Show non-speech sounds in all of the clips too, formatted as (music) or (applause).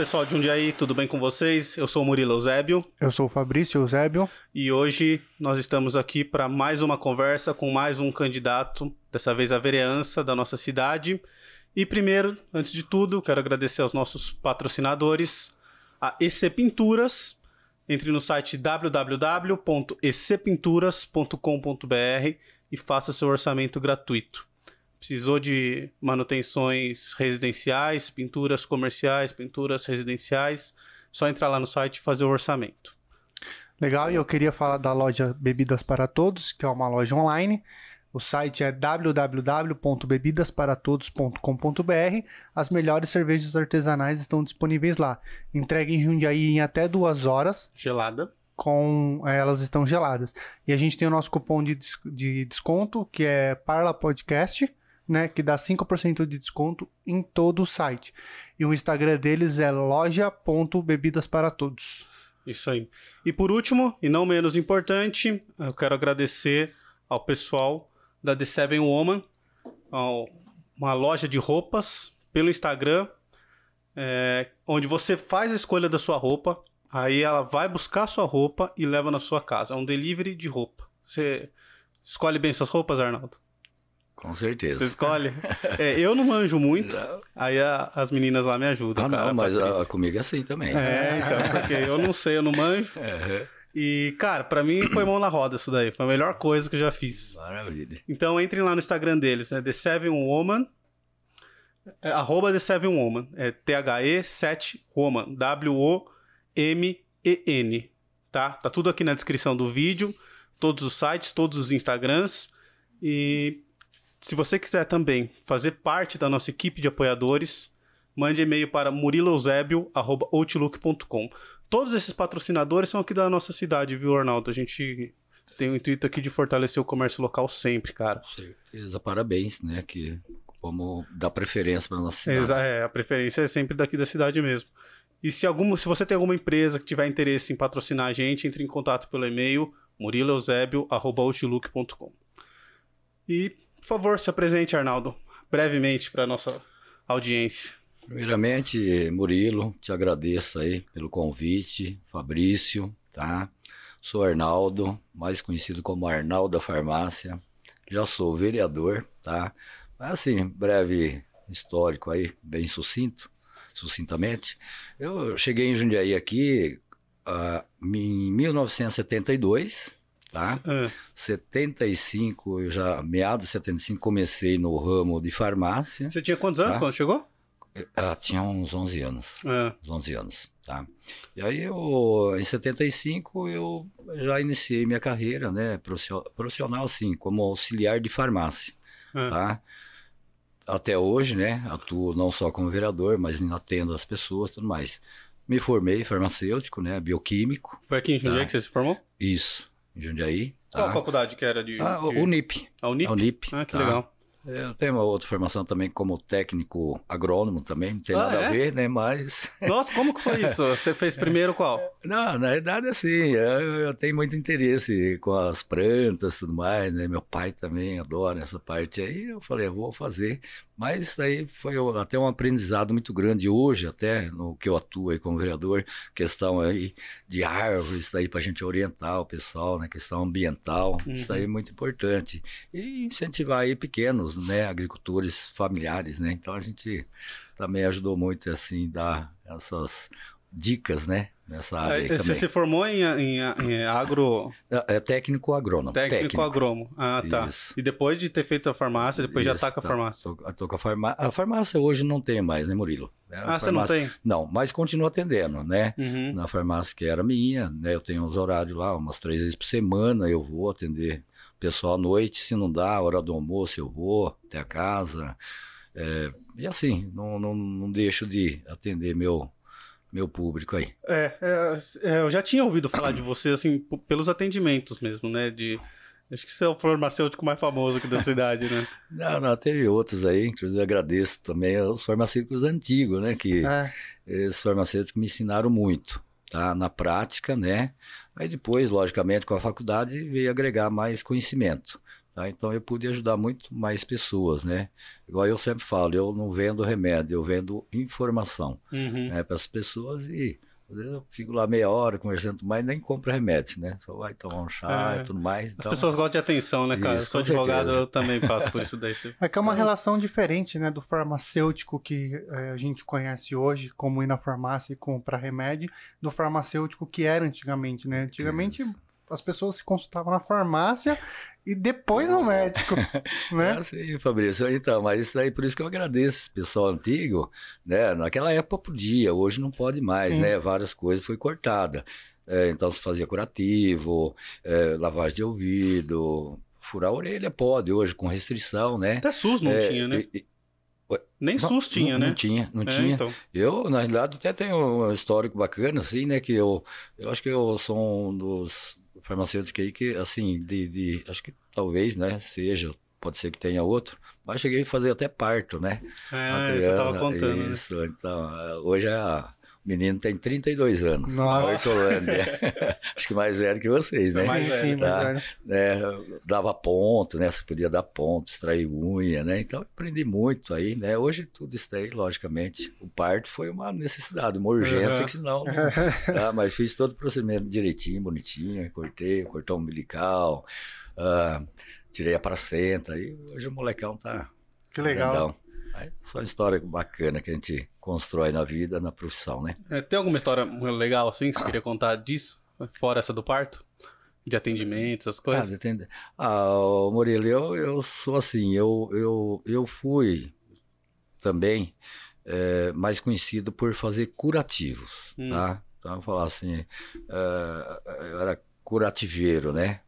pessoal de Jundiaí, tudo bem com vocês? Eu sou o Murilo Eusébio. Eu sou o Fabrício Eusébio. E hoje nós estamos aqui para mais uma conversa com mais um candidato, dessa vez a vereança da nossa cidade. E primeiro, antes de tudo, quero agradecer aos nossos patrocinadores, a EC Pinturas. Entre no site www.ecpinturas.com.br e faça seu orçamento gratuito. Precisou de manutenções residenciais, pinturas comerciais, pinturas residenciais, só entrar lá no site e fazer o orçamento. Legal, e eu queria falar da loja Bebidas para Todos, que é uma loja online. O site é www.bebidasparatodos.com.br. As melhores cervejas artesanais estão disponíveis lá. Entrega em Jundiaí em até duas horas. Gelada. Com eh, elas estão geladas. E a gente tem o nosso cupom de, de desconto, que é Parla Podcast, né? Que dá 5% de desconto em todo o site. E o Instagram deles é loja.bebidasparatodos. Isso aí. E por último, e não menos importante, eu quero agradecer ao pessoal da The Seven Woman, uma loja de roupas pelo Instagram, é, onde você faz a escolha da sua roupa, aí ela vai buscar a sua roupa e leva na sua casa. É um delivery de roupa. Você escolhe bem suas roupas, Arnaldo? Com certeza. Você escolhe? É, eu não manjo muito, não. aí a, as meninas lá me ajudam. Ah, cara, não, mas a, comigo é assim também. É, então, porque eu não sei, eu não manjo. (laughs) E, cara, para mim foi mão na roda isso daí. Foi a melhor coisa que eu já fiz. Maravilha. Então entrem lá no Instagram deles, né? The Seven Woman. É, arroba The Seven Woman. É T-H-E 7 Woman. W-O-M-E-N. Tá? Tá tudo aqui na descrição do vídeo. Todos os sites, todos os Instagrams. E se você quiser também fazer parte da nossa equipe de apoiadores, mande e-mail para muriloeusebio.outlook.com. Todos esses patrocinadores são aqui da nossa cidade, viu, Arnaldo? A gente tem o intuito aqui de fortalecer o comércio local sempre, cara. Certeza, parabéns, né? Que vamos dar preferência para nossa cidade. É, a preferência é sempre daqui da cidade mesmo. E se, algum, se você tem alguma empresa que tiver interesse em patrocinar a gente, entre em contato pelo e-mail muriloeusebio.outlook.com. E, por favor, se apresente, Arnaldo, brevemente para nossa audiência. Primeiramente, Murilo, te agradeço aí pelo convite, Fabrício, tá? Sou Arnaldo, mais conhecido como Arnaldo da Farmácia. Já sou vereador, tá? Mas assim, breve histórico aí, bem sucinto, sucintamente. Eu cheguei em Jundiaí aqui uh, em 1972, tá? É. 75, eu já, meados de 75, comecei no ramo de farmácia. Você tinha quantos anos tá? quando chegou? Ela tinha uns 11 anos. É. Uns 11 anos, tá? E aí, eu, em 75, eu já iniciei minha carreira, né? Profissional, assim, como auxiliar de farmácia, é. tá? Até hoje, né? Atuo não só como vereador, mas atendo as pessoas e tudo mais. Me formei farmacêutico, né? Bioquímico. Foi aqui em Jundiaí tá? que você se formou? Isso, em Jundiaí. Qual tá? a faculdade que era de... Ah, de... Unip. A Unip? A Unip. Ah, que tá? legal. É, eu tenho uma outra formação também como técnico agrônomo também, não tem ah, nada é? a ver, né? Mas. (laughs) Nossa, como que foi isso? Você fez primeiro qual? Não, na verdade, assim, eu, eu tenho muito interesse com as plantas e tudo mais, né? Meu pai também adora essa parte aí. Eu falei, eu vou fazer. Mas isso daí foi até um aprendizado muito grande hoje, até no que eu atuo aí como vereador, questão aí de árvores, isso daí para a gente orientar o pessoal, né? Questão ambiental, uhum. isso aí é muito importante. E incentivar aí pequenos, né? Agricultores familiares, né? Então a gente também ajudou muito, assim, dar essas dicas, né? Nessa área é, Você se formou em, em, em agro... É, é, técnico agrônomo. Técnico, técnico. agrônomo. Ah, tá. Isso. E depois de ter feito a farmácia, depois Isso, já tá com a farmácia? Tô, tô com a farmácia. A farmácia hoje não tem mais, né, Murilo? É, ah, farmácia... você não tem? Não, mas continuo atendendo, né? Uhum. Na farmácia que era minha, né? Eu tenho uns horários lá, umas três vezes por semana eu vou atender pessoal à noite. Se não dá, hora do almoço eu vou até a casa. É, e assim, não, não, não deixo de atender meu meu público aí. É, é, é, eu já tinha ouvido falar de você, assim, pelos atendimentos mesmo, né? De, acho que você é o farmacêutico mais famoso aqui da cidade, né? Não, não, teve outros aí, inclusive agradeço também aos farmacêuticos antigos, né? Que é. esses farmacêuticos me ensinaram muito, tá? Na prática, né? Aí depois, logicamente, com a faculdade, veio agregar mais conhecimento. Tá? Então eu pude ajudar muito mais pessoas, né? Igual eu sempre falo, eu não vendo remédio, eu vendo informação Uhum. né, para as pessoas e às vezes eu fico lá meia hora conversando mais nem compro remédio, né? Só vai tomar um chá É. e tudo mais. As Então, pessoas gostam de atenção, né, cara? Isso, eu sou advogado, certeza. eu também passo por isso daí. Você- É que é uma relação diferente, né, do farmacêutico que eh, a gente conhece hoje, como ir na farmácia e comprar remédio, do farmacêutico que era antigamente, né? Antigamente Isso. As pessoas se consultavam na farmácia e depois no médico, É (laughs) né? assim, Fabrício. Então, mas isso daí, por isso que eu agradeço esse pessoal antigo, né? Naquela época podia, hoje não pode mais, Sim. né? Várias coisas foi cortada. É, então se fazia curativo, é, lavagem de ouvido, furar a orelha pode, hoje com restrição, né? Até SUS não É, tinha, né? e- e- Nem não, SUS tinha, não, né? Não tinha, não É, tinha. então. Eu, na realidade, até tenho um histórico bacana, assim, né? Que eu, eu acho que eu sou um dos farmacêuticos aí que, assim, de, de- acho que talvez, né? Seja, pode ser que tenha outro, mas cheguei a fazer até parto, né? É, você tava criança, contando, né? Isso, então, eh, hoje a, o menino tem 32 anos. Nossa. Hortolândia. (laughs) acho que mais velho que vocês, né? Mais sim, sim, velho. né, dava ponto, né? Você podia dar ponto, extrair unha, né? Então aprendi muito aí, né? Hoje tudo isso aí, logicamente. O parto foi uma necessidade, uma urgência, Uhum. que senão. (laughs) tá? Mas fiz todo o procedimento direitinho, bonitinho, cortei, cortou umbilical, ah, tirei a placenta, e hoje o molecão tá. Que legal. grandão. Só uma história bacana que a gente constrói na vida, na profissão, né? É, tem alguma história legal assim que você queria contar disso? Fora essa do parto? De atendimento, essas Ah, coisas? Ah, ô, Murilo, eu, eu sou assim, eu, eu, eu fui também eh, mais conhecido por fazer curativos, Hum. tá? Então, eu falar assim, eh, eu era curativeiro, né?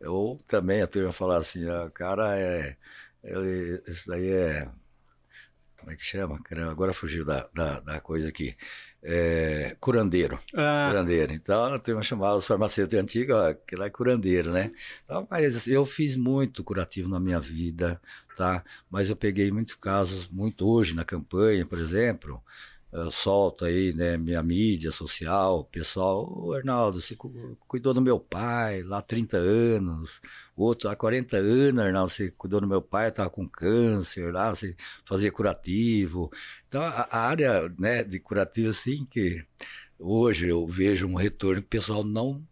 Eu também, a turma falar assim, ah, o cara é, ele, isso daí é, como é que chama? Caramba, agora fugiu da, da, da coisa aqui, é, curandeiro. Ah, Curandeiro. Então, tem uma chamada os farmacêuticos antigos, ó, que lá é curandeiro, né? Então, mas eu fiz muito curativo na minha vida, tá? Mas eu peguei muitos casos, muito hoje na campanha, por exemplo, eu solto aí, né, minha mídia social, pessoal, ô Arnaldo, você cu- cuidou do meu pai lá há 30 anos, outro há 40 anos, Arnaldo, você cuidou do meu pai, estava com câncer lá, você fazia curativo. Então, a, a área, né, de curativo, assim, que hoje eu vejo um retorno que o pessoal não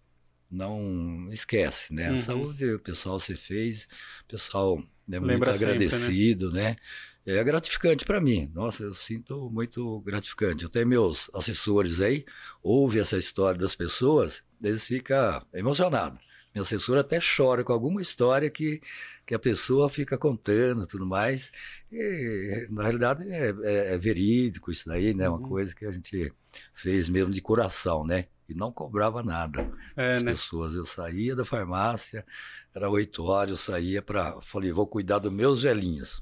não esquece, né? Uhum. A saúde, o pessoal se fez, o pessoal é muito Lembra sempre, né? agradecido, né? É gratificante para mim. Nossa, eu sinto muito gratificante. Eu tenho meus assessores aí, ouve essa história das pessoas, eles ficam emocionados. Meu assessor até chora com alguma história que, que a pessoa fica contando e tudo mais. E, na realidade, é, é- é verídico isso daí, né? Uma Uhum. coisa que a gente fez mesmo de coração, né? E não cobrava nada é, as né? pessoas. Eu saía da farmácia, era oito horas, eu saía para. Falei, vou cuidar dos meus velhinhos.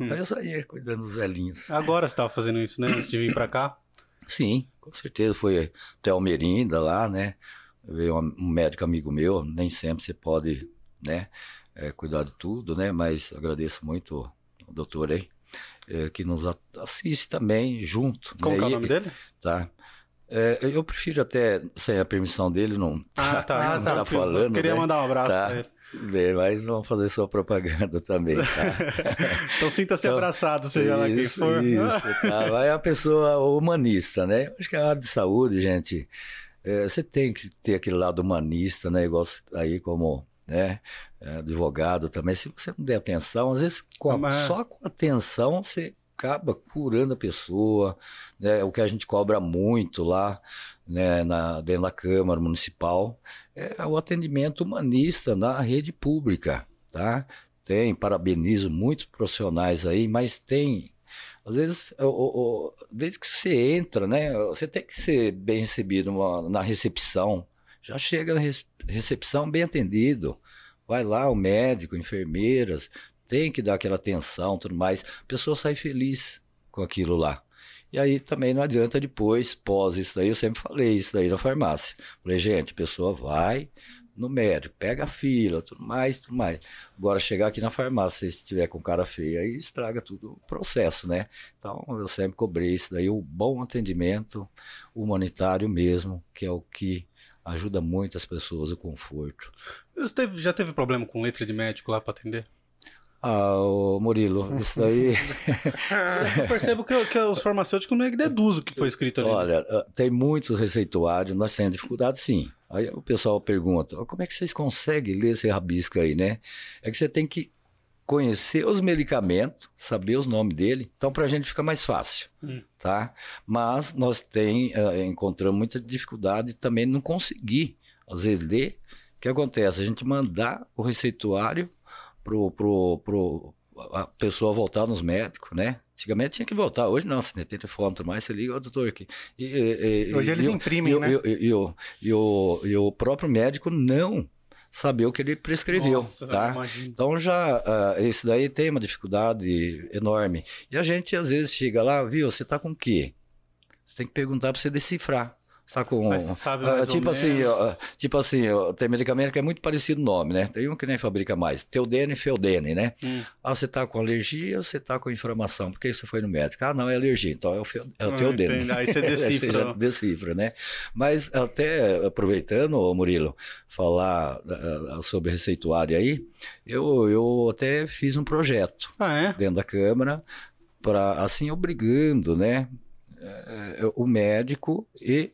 Hum. Aí eu saía cuidando dos velhinhos. Agora você tava fazendo isso, né? Antes de vir pra cá? Sim, com certeza. Foi até o Merinda lá, né? Veio um médico amigo meu, nem sempre você pode, né, eh, cuidar de tudo, né? Mas agradeço muito o doutor aí, eh, que nos assiste também junto. Como né? que é o E- nome dele? Tá. Eh, eu prefiro até, sem a permissão dele, não Ah, tá. (laughs) Ah, não tá. tá falando, Queria né? mandar um abraço Tá. pra ele. Ver, mas vamos fazer sua propaganda também, tá? (laughs) Então sinta-se Então, abraçado, seja lá quem Isso, for. isso, tá. (laughs) Vai a pessoa humanista, né? Acho que a área de saúde, gente, é, você tem que ter aquele lado humanista, né? Igual aí como, né? é, advogado também. Se você não der atenção, às vezes com a- Mas- só com atenção você acaba curando a pessoa, né? O que a gente cobra muito lá, né? Na, dentro da Câmara Municipal é o atendimento humanista na rede pública, tá? Tem, parabenizo muitos profissionais aí, mas tem, às vezes, o- o- desde que você entra, né, você tem que ser bem recebido uma- na recepção. Já chega na recepção bem atendido. Vai lá o médico, enfermeiras, tem que dar aquela atenção, tudo mais. A pessoa sai feliz com aquilo lá. E aí também não adianta depois, pós isso daí, eu sempre falei isso daí na farmácia. Falei, gente, a pessoa vai no médico, pega a fila, tudo mais, tudo mais. Agora chegar aqui na farmácia, se tiver com cara feia, aí estraga tudo o processo, né? Então eu sempre cobrei isso daí, o bom atendimento humanitário mesmo, que é o que ajuda muito as pessoas, o conforto. Você já teve problema com letra de médico lá pra atender? Ah, ô Murilo, isso daí. (laughs) Eu percebo que, que os farmacêuticos não é que deduz o que foi escrito ali. né? Olha, ah, tem muitos receituários, nós temos dificuldade sim. Aí o pessoal pergunta, "Ó, como é que vocês conseguem ler esse rabisco aí, né? É que você tem que conhecer os medicamentos, saber os nomes dele, então para a gente fica mais fácil, Hum. tá? Mas nós tem, ah, encontramos muita dificuldade também não conseguir, às vezes, ler. O que acontece? A gente mandar o receituário pro, pro, pro a pessoa voltar nos médicos, né? Antigamente tinha que voltar, hoje não, você tem telefone, mais, você liga, ó, doutor, aqui. E, e- Hoje eles e o- imprimem, e, o- né? e o- e o- e o, o próprio médico não saber o que ele prescreveu, Nossa, tá? Então já ah, esse daí tem uma dificuldade enorme. E a gente às vezes chega lá, viu, você tá com o quê? Você tem que perguntar para você decifrar. Você tá com você ou tipo assim, ó, tipo assim, ó, tem medicamento que é muito parecido o nome, né? Tem um que nem fabrica mais, Teudene e Feudene, né? Hum. Ah, você tá com alergia, você tá com inflamação. Por que você foi no médico? Ah, não, é alergia. Então é o, feu- é o Ah, Teudene. entendi. Aí (laughs) você decifra. já decifra, né? Mas até aproveitando, Murilo, falar ah, sobre receituário aí, eu, eu até fiz um projeto Ah, é? dentro da Câmara para assim obrigando, né, eh, o médico e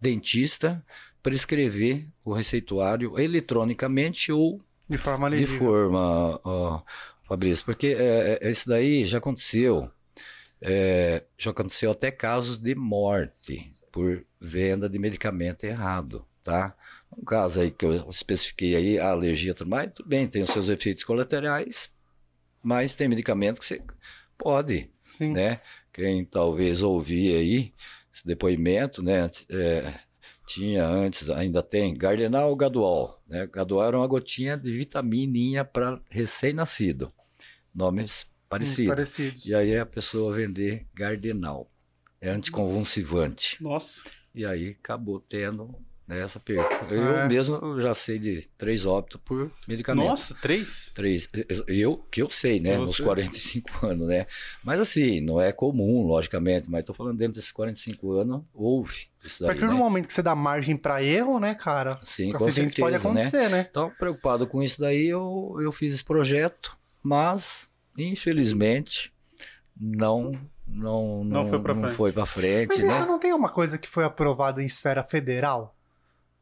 dentista prescrever o receituário eletronicamente ou De forma de legível. forma, ó, Fabrício, porque é, é, isso daí já aconteceu. É, já aconteceu até casos de morte por venda de medicamento errado, tá? Um caso aí que eu especifiquei aí, a alergia e tudo mais, tudo bem, tem os seus efeitos colaterais, mas tem medicamento que você pode, Sim. né? Quem talvez ouvir aí esse depoimento, né? é, tinha antes, ainda tem, Gardenal ou Gadual, né? Gadual era uma gotinha de vitamininha para recém-nascido, nomes Hum, parecidos. Parecidos. E aí a pessoa vender Gardenal, é anticonvulsivante. Nossa. E aí acabou tendo né, essa perda. É. Eu mesmo já sei de três óbitos por medicamento. Nossa, três? Três. Eu, que eu sei, né? Nos 45 (laughs) anos, né? Mas assim, não é comum, logicamente, mas tô falando dentro desses 45 anos, houve isso A daí, partir né? do momento que você dá margem pra erro, né, cara? Sim, com certeza, pode né? acontecer, né? Então, preocupado com isso daí, eu, eu fiz esse projeto, mas, infelizmente, não... Não, Não foi pra frente. foi pra frente, Mas né? não tem uma coisa que foi aprovada em esfera federal?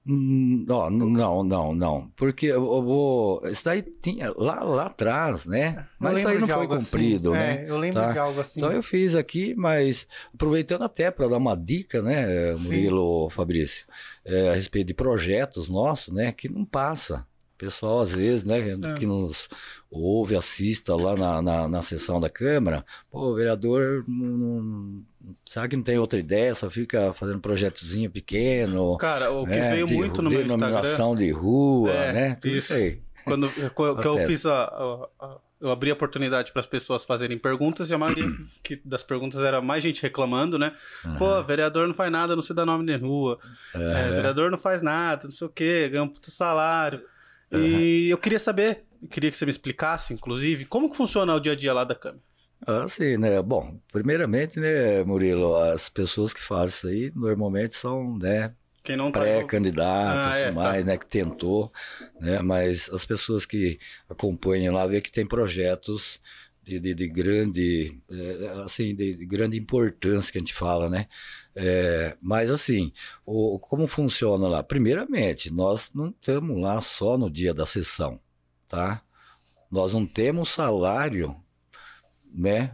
Hum, Não, não, não, não. Porque eu, vou. Isso daí tinha lá, lá atrás, né? Mas isso aí lembro não foi algo assim. cumprido, né? É, eu lembro Tá. de algo assim. Então eu fiz aqui, mas aproveitando até para dar uma dica, né, Sim. Murilo Fabrício, é, a respeito de projetos nossos, né, que não passa. Pessoal, às vezes, né, É. que nos ouve, assista lá na, na, na sessão da Câmara, pô, o vereador não, não, sabe que não tem outra ideia, só fica fazendo projetozinho pequeno. Cara, o que né, veio de muito no meu Instagram, denominação de rua, É, né? Tudo isso. aí. quando que eu fiz a, a- a- eu abri a oportunidade para as pessoas fazerem perguntas e a maioria (coughs) que- das perguntas era mais gente reclamando, né? Pô, vereador não faz nada, não se dá nome de rua. É, Aham. vereador não faz nada, não sei o quê, ganha um puto salário. E eu queria saber, eu queria que você me explicasse, inclusive, como que funciona o dia a dia lá da Câmara. Ah, sim, né? Bom, primeiramente, né, Murilo, as pessoas que fazem isso aí normalmente são, né, Quem não tá pré-candidatos, Ah, é, tudo mais, né, que tentou, né, mas as pessoas que acompanham lá vê que tem projetos de, de, de grande, eh, assim, de, de grande importância que a gente fala, né, É, mas assim, o, como funciona lá? Primeiramente, nós não estamos lá só no dia da sessão, tá? Nós não temos salário, né,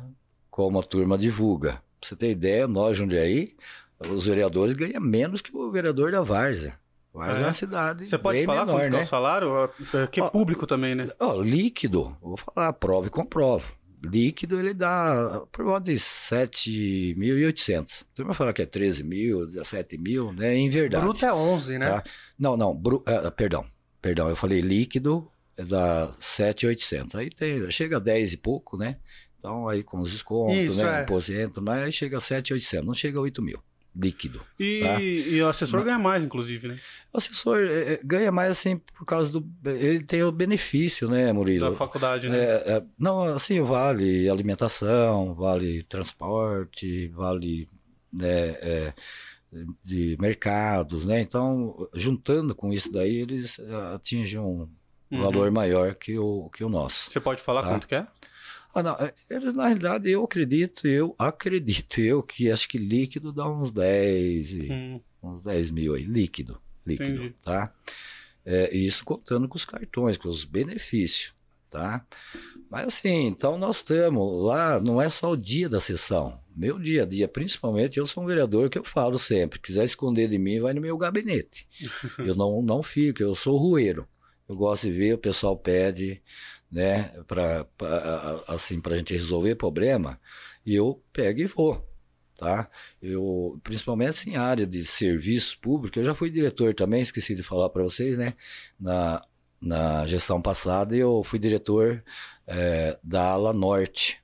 como a turma divulga. Pra você ter ideia, nós, Jundiaí, os vereadores ganham menos que o vereador da Várzea. Várzea é, É? uma cidade Você pode falar menor, quanto que é né? o salário? É Que é público também, né? Ó, líquido, vou falar, prova e comprovo. Líquido ele dá por volta de 7.800. Tu vai falar que é 13 mil, 17 mil, né? Em verdade. Bruto é 11, né? Tá? Não, não, bru- ah, perdão, perdão, eu falei líquido é da 7.800. Aí tem, chega a 10 e pouco, né? Então aí com os descontos, Isso, né? é. Imposto, mas aí chega a 7.800, não chega a 8 mil, líquido. E, Tá. e o assessor ganha mais, inclusive, né? O assessor é, é, ganha mais assim por causa do. Ele tem o benefício, né, Murilo? Da faculdade, né? É, é, não, assim, vale alimentação, vale transporte, vale né, é, de mercados, né? Então, juntando com isso daí, eles atingem um Uhum. valor maior que o, que o nosso. Você pode falar Tá. quanto que é? Ah, não, é, eles, na realidade, eu acredito, eu acredito, eu que acho que líquido dá uns 10, e- Hum, uns 10 mil aí, líquido, líquido, Entendi. tá? É, isso contando com os cartões, com os benefícios, tá? Mas assim, então nós estamos lá, não é só o dia da sessão, meu dia a dia, principalmente eu sou um vereador que eu falo sempre, quiser esconder de mim, vai no meu gabinete. (laughs) eu não, não fico, eu sou rueiro. Eu gosto de ver, o pessoal pede, né, para assim, pra gente resolver problema, eu pego e vou, tá? Eu, principalmente assim, área de serviço público, eu já fui diretor também, esqueci de falar para vocês, né, na, na gestão passada eu fui diretor eh, da ala norte,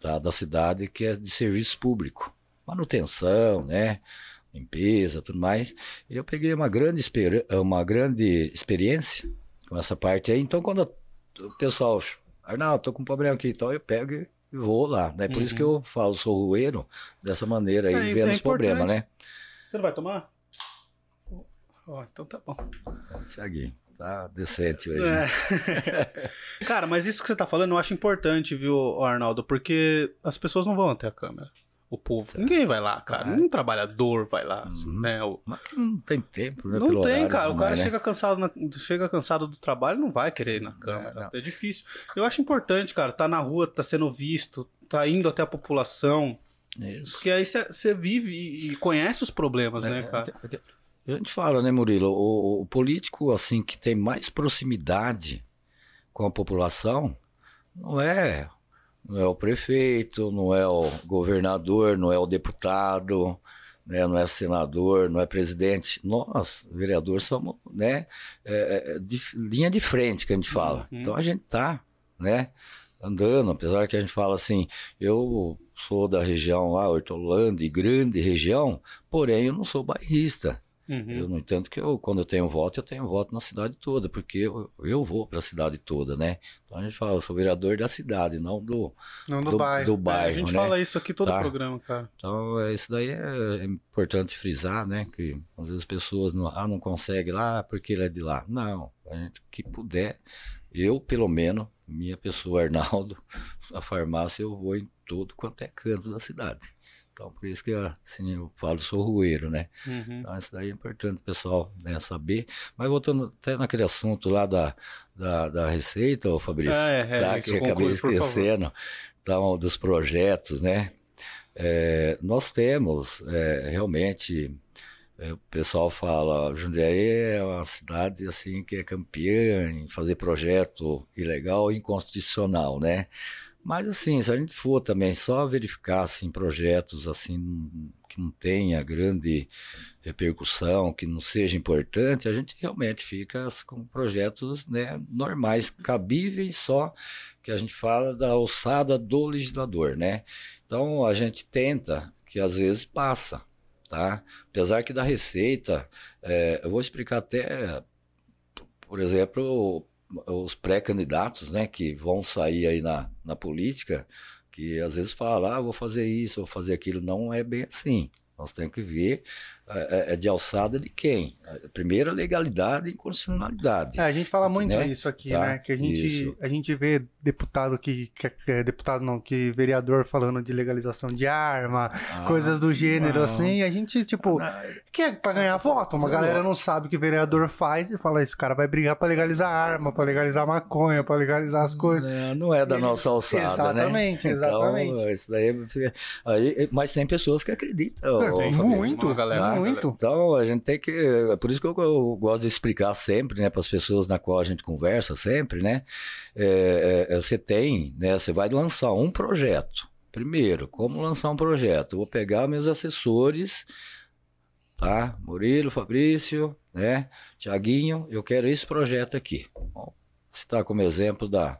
tá, da cidade, que é de serviço público, manutenção, né, limpeza, tudo mais. Eu peguei uma grande, uma grande experiência com essa parte aí. Então, quando o pessoal, Arnaldo, tô com um problema aqui, então eu pego e vou lá. Né? Por isso que eu falo, sou rueiro dessa maneira aí, É, vendo é os problemas, né? Você não vai tomar? Ó, então tá bom. Tiaguinho, tá decente hoje. É. (laughs) Cara, mas isso que você tá falando eu acho importante, viu, Arnaldo? Porque as pessoas não vão até a câmera. O povo. Ninguém vai lá, cara. Vai. Um trabalhador vai lá, Uhum. né? O- Mas não tem tempo, né? Não tem, cara. O cara né? chega cansado, na- chega cansado do trabalho, não vai querer ir na câmera. É, difícil. Eu acho importante, cara, tá na rua, tá sendo visto, tá indo até a população. Isso. Porque aí você vive e conhece os problemas, né, É, cara? é, é, A gente fala, né, Murilo? O, o político, assim, que tem mais proximidade com a população, não é, não é o prefeito, não é o governador, não é o deputado, né, não é senador, não é presidente. Nós, vereadores, somos, né, é, é, de- linha de frente que a gente fala. Uhum. Então a gente tá, né, andando, apesar que a gente fala assim, eu sou da região lá, Hortolândia, grande região, porém eu não sou bairrista. Uhum. Eu, no entanto, que eu, quando eu tenho voto, eu tenho voto na cidade toda, porque eu, eu vou para a cidade toda, né? Então a gente fala, eu sou vereador da cidade, não do, Não do, do, bairro. do É, bairro, a gente né? fala isso aqui todo Tá. programa, cara. Então, é, isso daí é, é importante frisar, né? Que às vezes as pessoas não, ah, não conseguem lá porque ele é de lá. Não, a gente o que puder, eu, pelo menos, minha pessoa, (laughs) Arnaldo, a farmácia, eu vou em todo quanto é canto da cidade. Então, por isso que assim, eu falo, sou rueiro, né? Uhum. Então, isso daí é importante o pessoal né, saber. Mas voltando até naquele assunto lá da, da, da receita, ô Fabrício, É, é, tá, que eu acabei esquecendo, então, dos projetos, né? É, nós temos é, realmente, é, o pessoal fala, Jundiaí é uma cidade assim que é campeã em fazer projeto ilegal e inconstitucional, né? Mas assim, se a gente for também só verificar assim, projetos assim que não tenha grande repercussão, que não seja importante, a gente realmente fica com projetos né, normais, cabíveis só que a gente fala da alçada do legislador, né? Então a gente tenta que às vezes passa, tá? Apesar que da receita, é, eu vou explicar até, por exemplo, os pré-candidatos, né, que vão sair aí na, na política, que às vezes falam, ah, vou fazer isso, vou fazer aquilo. Não é bem assim. Nós temos que ver é, é de alçada de quem. Primeiro, a legalidade e constitucionalidade. É, a gente fala muito Né? isso aqui, Tá, né? Que a gente, isso. a gente vê deputado que, que, que é deputado não, que vereador falando de legalização de arma, Ah, coisas do gênero não. assim, a gente, tipo, que é pra ganhar voto. Uma galera não sabe o que vereador faz e fala, esse cara vai brigar pra legalizar arma, pra legalizar maconha, pra legalizar as coisas. Não, não é da Ele- nossa alçada, né? Exatamente, exatamente. Então, isso daí, aí, mas tem pessoas que acreditam. É, tem muito, Uma galera- muito. Então a gente tem que. É por isso que eu, eu gosto de explicar sempre, né, para as pessoas na qual a gente conversa sempre, né? é, é, você tem, né? Você vai lançar um projeto. Primeiro, como lançar um projeto? Eu vou pegar meus assessores, tá? Murilo, Fabrício, né? Tiaguinho, eu quero esse projeto aqui. Bom, citar como exemplo da,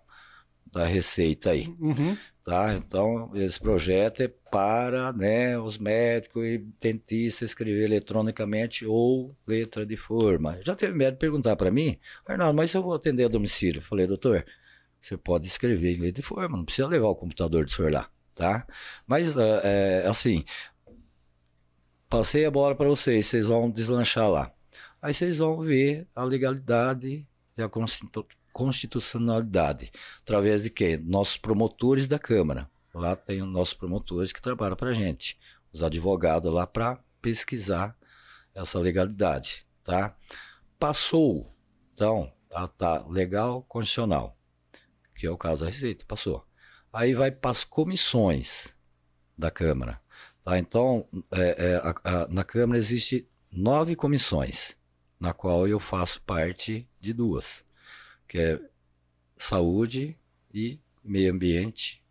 da receita aí Uhum. tá? Então, esse projeto é para né, os médicos e dentistas escrever eletronicamente ou letra de forma. Já teve médico perguntar para mim, Arnaldo, mas se eu vou atender a domicílio? Eu falei, doutor, você pode escrever em letra de forma, não precisa levar o computador do senhor lá, tá? Mas, é, é, assim, passei a bola para vocês, vocês vão deslanchar lá. Aí vocês vão ver a legalidade e a constitucionalidade. Através de quem? Nossos promotores da Câmara. Lá tem os nossos promotores que trabalham para a gente. Os advogados lá para pesquisar essa legalidade, tá? Passou, então, ah, tá legal, condicional, que é o caso da Receita, passou. Aí vai para as comissões da Câmara, tá? Então, é, é, a, a, na Câmara existe nove comissões, na qual eu faço parte de duas, que é saúde e meio ambiente,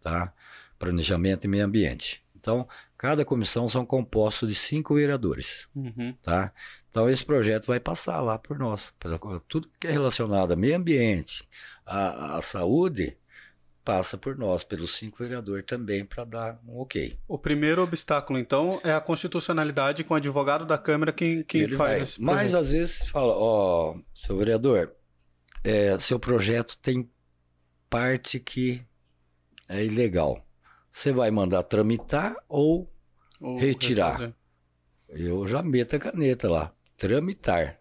tá? Planejamento e meio ambiente. Então, cada comissão são compostos de cinco vereadores, Uhum. tá? Então, esse projeto vai passar lá por nós. Tudo que é relacionado a meio ambiente, a, a saúde, passa por nós, pelos cinco vereadores também, para dar um ok. O primeiro obstáculo, então, é a constitucionalidade com o advogado da Câmara quem, quem Ele faz vai. Mas às vezes fala, ó, seu vereador, é, seu projeto tem parte que é ilegal. Você vai mandar tramitar ou Ou retirar. refazer. eu já meto a caneta lá, tramitar,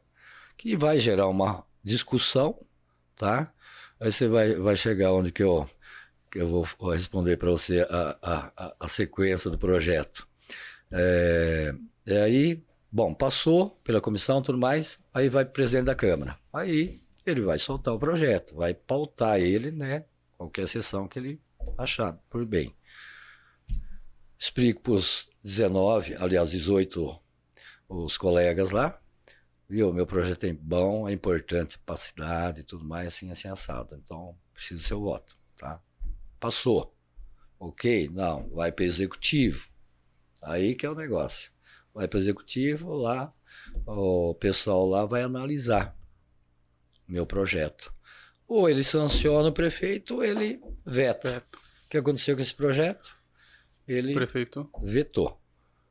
que vai gerar uma discussão, tá? Aí você vai, vai chegar onde que eu, que eu vou- responder para você a, a, a- sequência do projeto. É, e aí, bom, passou pela comissão e tudo mais, aí vai pro presidente da Câmara. Aí ele vai soltar o projeto, vai pautar ele, né? Qualquer sessão que ele achar por bem. Explico para os 19, aliás, 18 os colegas lá, viu? Meu projeto é bom, é importante para a cidade e tudo mais, assim, assim, assado. Então, preciso seu voto, tá? Passou. Ok? Não, vai para executivo. Aí que é o negócio. Vai para executivo, lá, o pessoal lá vai analisar meu projeto. Ou ele sanciona o prefeito, ou ele veta. O que aconteceu com esse projeto? Ele Prefeito. vetou.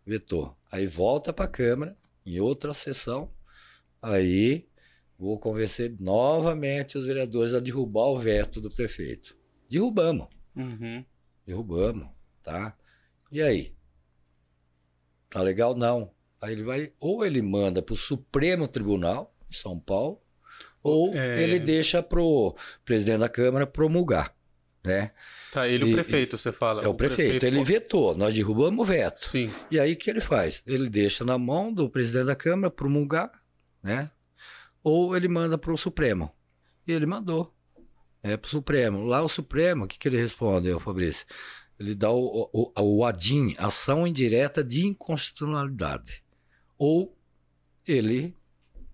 Vetou. Aí volta para a Câmara, em outra sessão. Aí vou convencer novamente os vereadores a derrubar o veto do prefeito. Derrubamos. Uhum. Derrubamos, tá? E aí? Tá legal? Não. Aí ele vai, ou ele manda para o Supremo Tribunal, em São Paulo, ou É. ele deixa pro presidente da Câmara promulgar, né? Tá, ele E- o prefeito, você fala. É o prefeito. Ele vetou, nós derrubamos o veto. Sim. E aí o que ele faz? Ele deixa na mão do presidente da Câmara promulgar, né? Ou ele manda para o Supremo. E ele mandou. É para o Supremo. Lá o Supremo, o que, que ele responde, Fabrício? Ele dá o, o, o ADIM, ação indireta de inconstitucionalidade. Ou ele,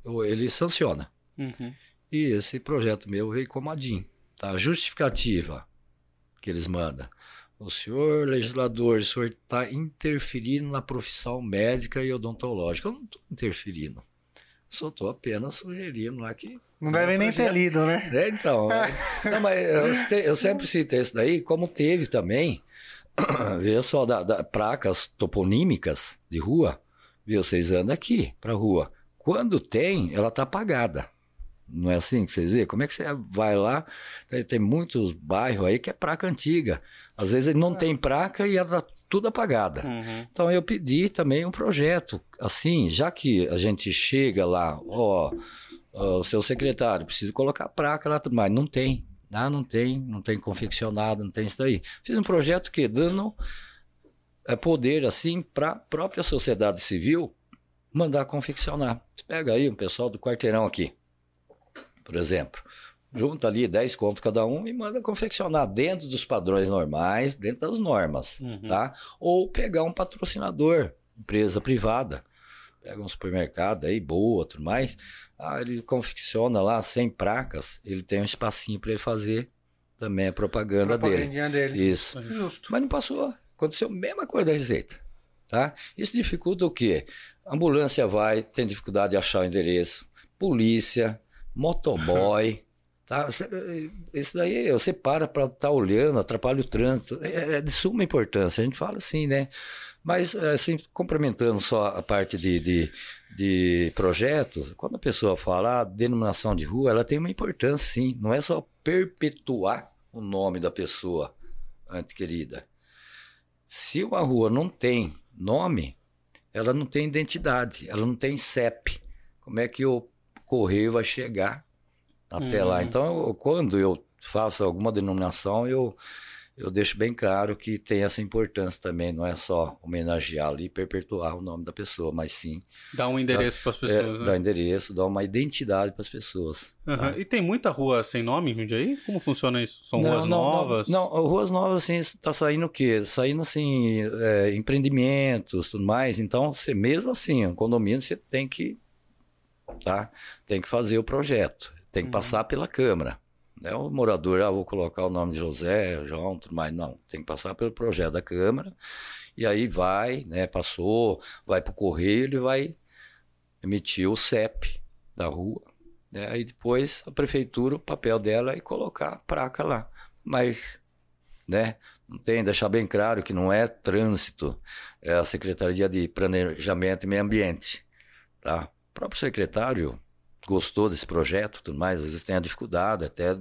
ou ele sanciona. Uhum. E esse projeto meu veio como ADIM. Tá? A justificativa que eles mandam. O senhor legislador, o senhor está interferindo na profissão médica e odontológica. Eu não estou interferindo. Só estou apenas sugerindo lá que. Não devem nem ter lido, né? É, então. (laughs) é. Não, mas eu, eu sempre cito isso daí, como teve também, (clears throat) veja só, da, da- placas toponímicas de rua, viu? Vocês andam aqui para rua. Quando tem, ela tá apagada. Não é assim que vocês veem? Como é que você vai lá? Tem, tem muitos bairros aí que é placa antiga. Às vezes ele não tem placa e ela tá tudo apagada. Uhum. Então eu pedi também um projeto, assim, já que a gente chega lá, ó, ó, o seu secretário, precisa colocar placa lá, mais, não tem, ah, não tem, não tem confeccionado, não tem isso daí. Fiz um projeto que dando é, poder, assim, para a própria sociedade civil mandar confeccionar. Você pega aí um pessoal do quarteirão aqui, por exemplo, junta ali 10 contos cada um e manda confeccionar dentro dos padrões normais, dentro das normas Uhum. tá? Ou pegar um patrocinador, empresa privada. Pega um supermercado aí, boa, tudo mais. Ah, ele confecciona lá 100 placas, ele tem um espacinho para ele fazer também a propaganda dele. Dele. Isso. Justo. Mas não passou. Aconteceu a mesma coisa da Receita. Tá? Isso dificulta o quê? A ambulância vai, tem dificuldade de achar o endereço. Polícia, motoboy. (laughs) Tá? Isso daí você para para estar olhando, atrapalha o trânsito. É, é de suma importância. A gente fala assim, né? Mas, assim, complementando só a parte de, de, de projetos, quando a pessoa fala ah, denominação de rua, ela tem uma importância, sim. Não é só perpetuar o nome da pessoa antequerida. Se uma rua não tem nome, ela não tem identidade, ela não tem CEP. Como é que o correio vai chegar até lá? Hum. Então, eu- quando eu faço alguma denominação, eu, eu deixo bem claro que tem essa importância também, não é só homenagear ali e perpetuar o nome da pessoa, mas sim Dá um endereço para as é, pessoas. né? dar endereço, dar uma identidade para as pessoas. Aham. tá? E tem muita rua sem nome em Jundiaí? Como funciona isso? São Não, ruas não, não, novas? Não, ruas novas, assim, tá saindo o quê? Saindo, assim, é, empreendimentos, tudo mais. Então, você mesmo assim, um condomínio, você tem que, tá? Tem que fazer o projeto. Tem que Uhum. passar pela Câmara. Não é o morador, ah, vou colocar o nome de José, João, tudo mais. Não, tem que passar pelo projeto da Câmara. E aí vai, né, passou, vai pro correio, ele vai emitir o CEP da rua. Né? Aí depois a prefeitura, o papel dela é colocar a placa lá. Mas, né, não tem, deixar bem claro que não é trânsito, é a Secretaria de Planejamento e Meio Ambiente. Tá? O próprio secretário gostou desse projeto, tudo mais, às vezes tem a dificuldade até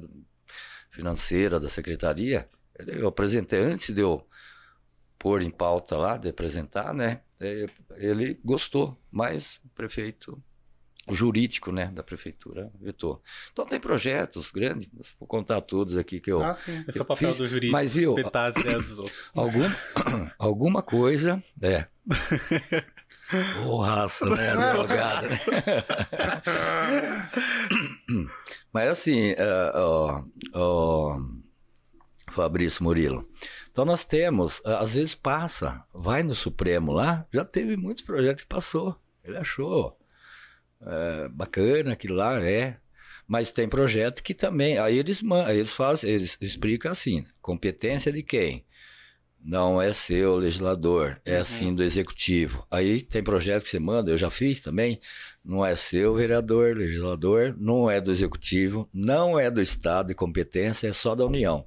financeira da secretaria. Ele- Eu apresentei antes de eu pôr em pauta lá, de apresentar, né? eh, Ele gostou, mas o prefeito, o jurídico, né, da prefeitura vetou. Então tem projetos grandes, vou contar todos aqui que eu Ah, sim. Esse é o papel fiz, do jurídico. mas viu, Vetar as ideias dos outros. algum, (coughs) alguma coisa, é. (laughs) Ô, raça, né? (laughs) Advogada. (coughs) Mas assim, é, ó, Fabrício Murilo. Então nós temos, às vezes passa, vai no Supremo lá, já teve muitos projetos que passou. Ele achou é, bacana aquilo lá, é. Mas tem projeto que também, aí eles, aí eles fazem, eles explicam assim, competência de quem? Não é seu legislador, é Uhum. assim do executivo. Aí tem projeto que você manda, eu já fiz também, não é seu vereador, legislador, não é do executivo, não é do estado de competência, é só da União.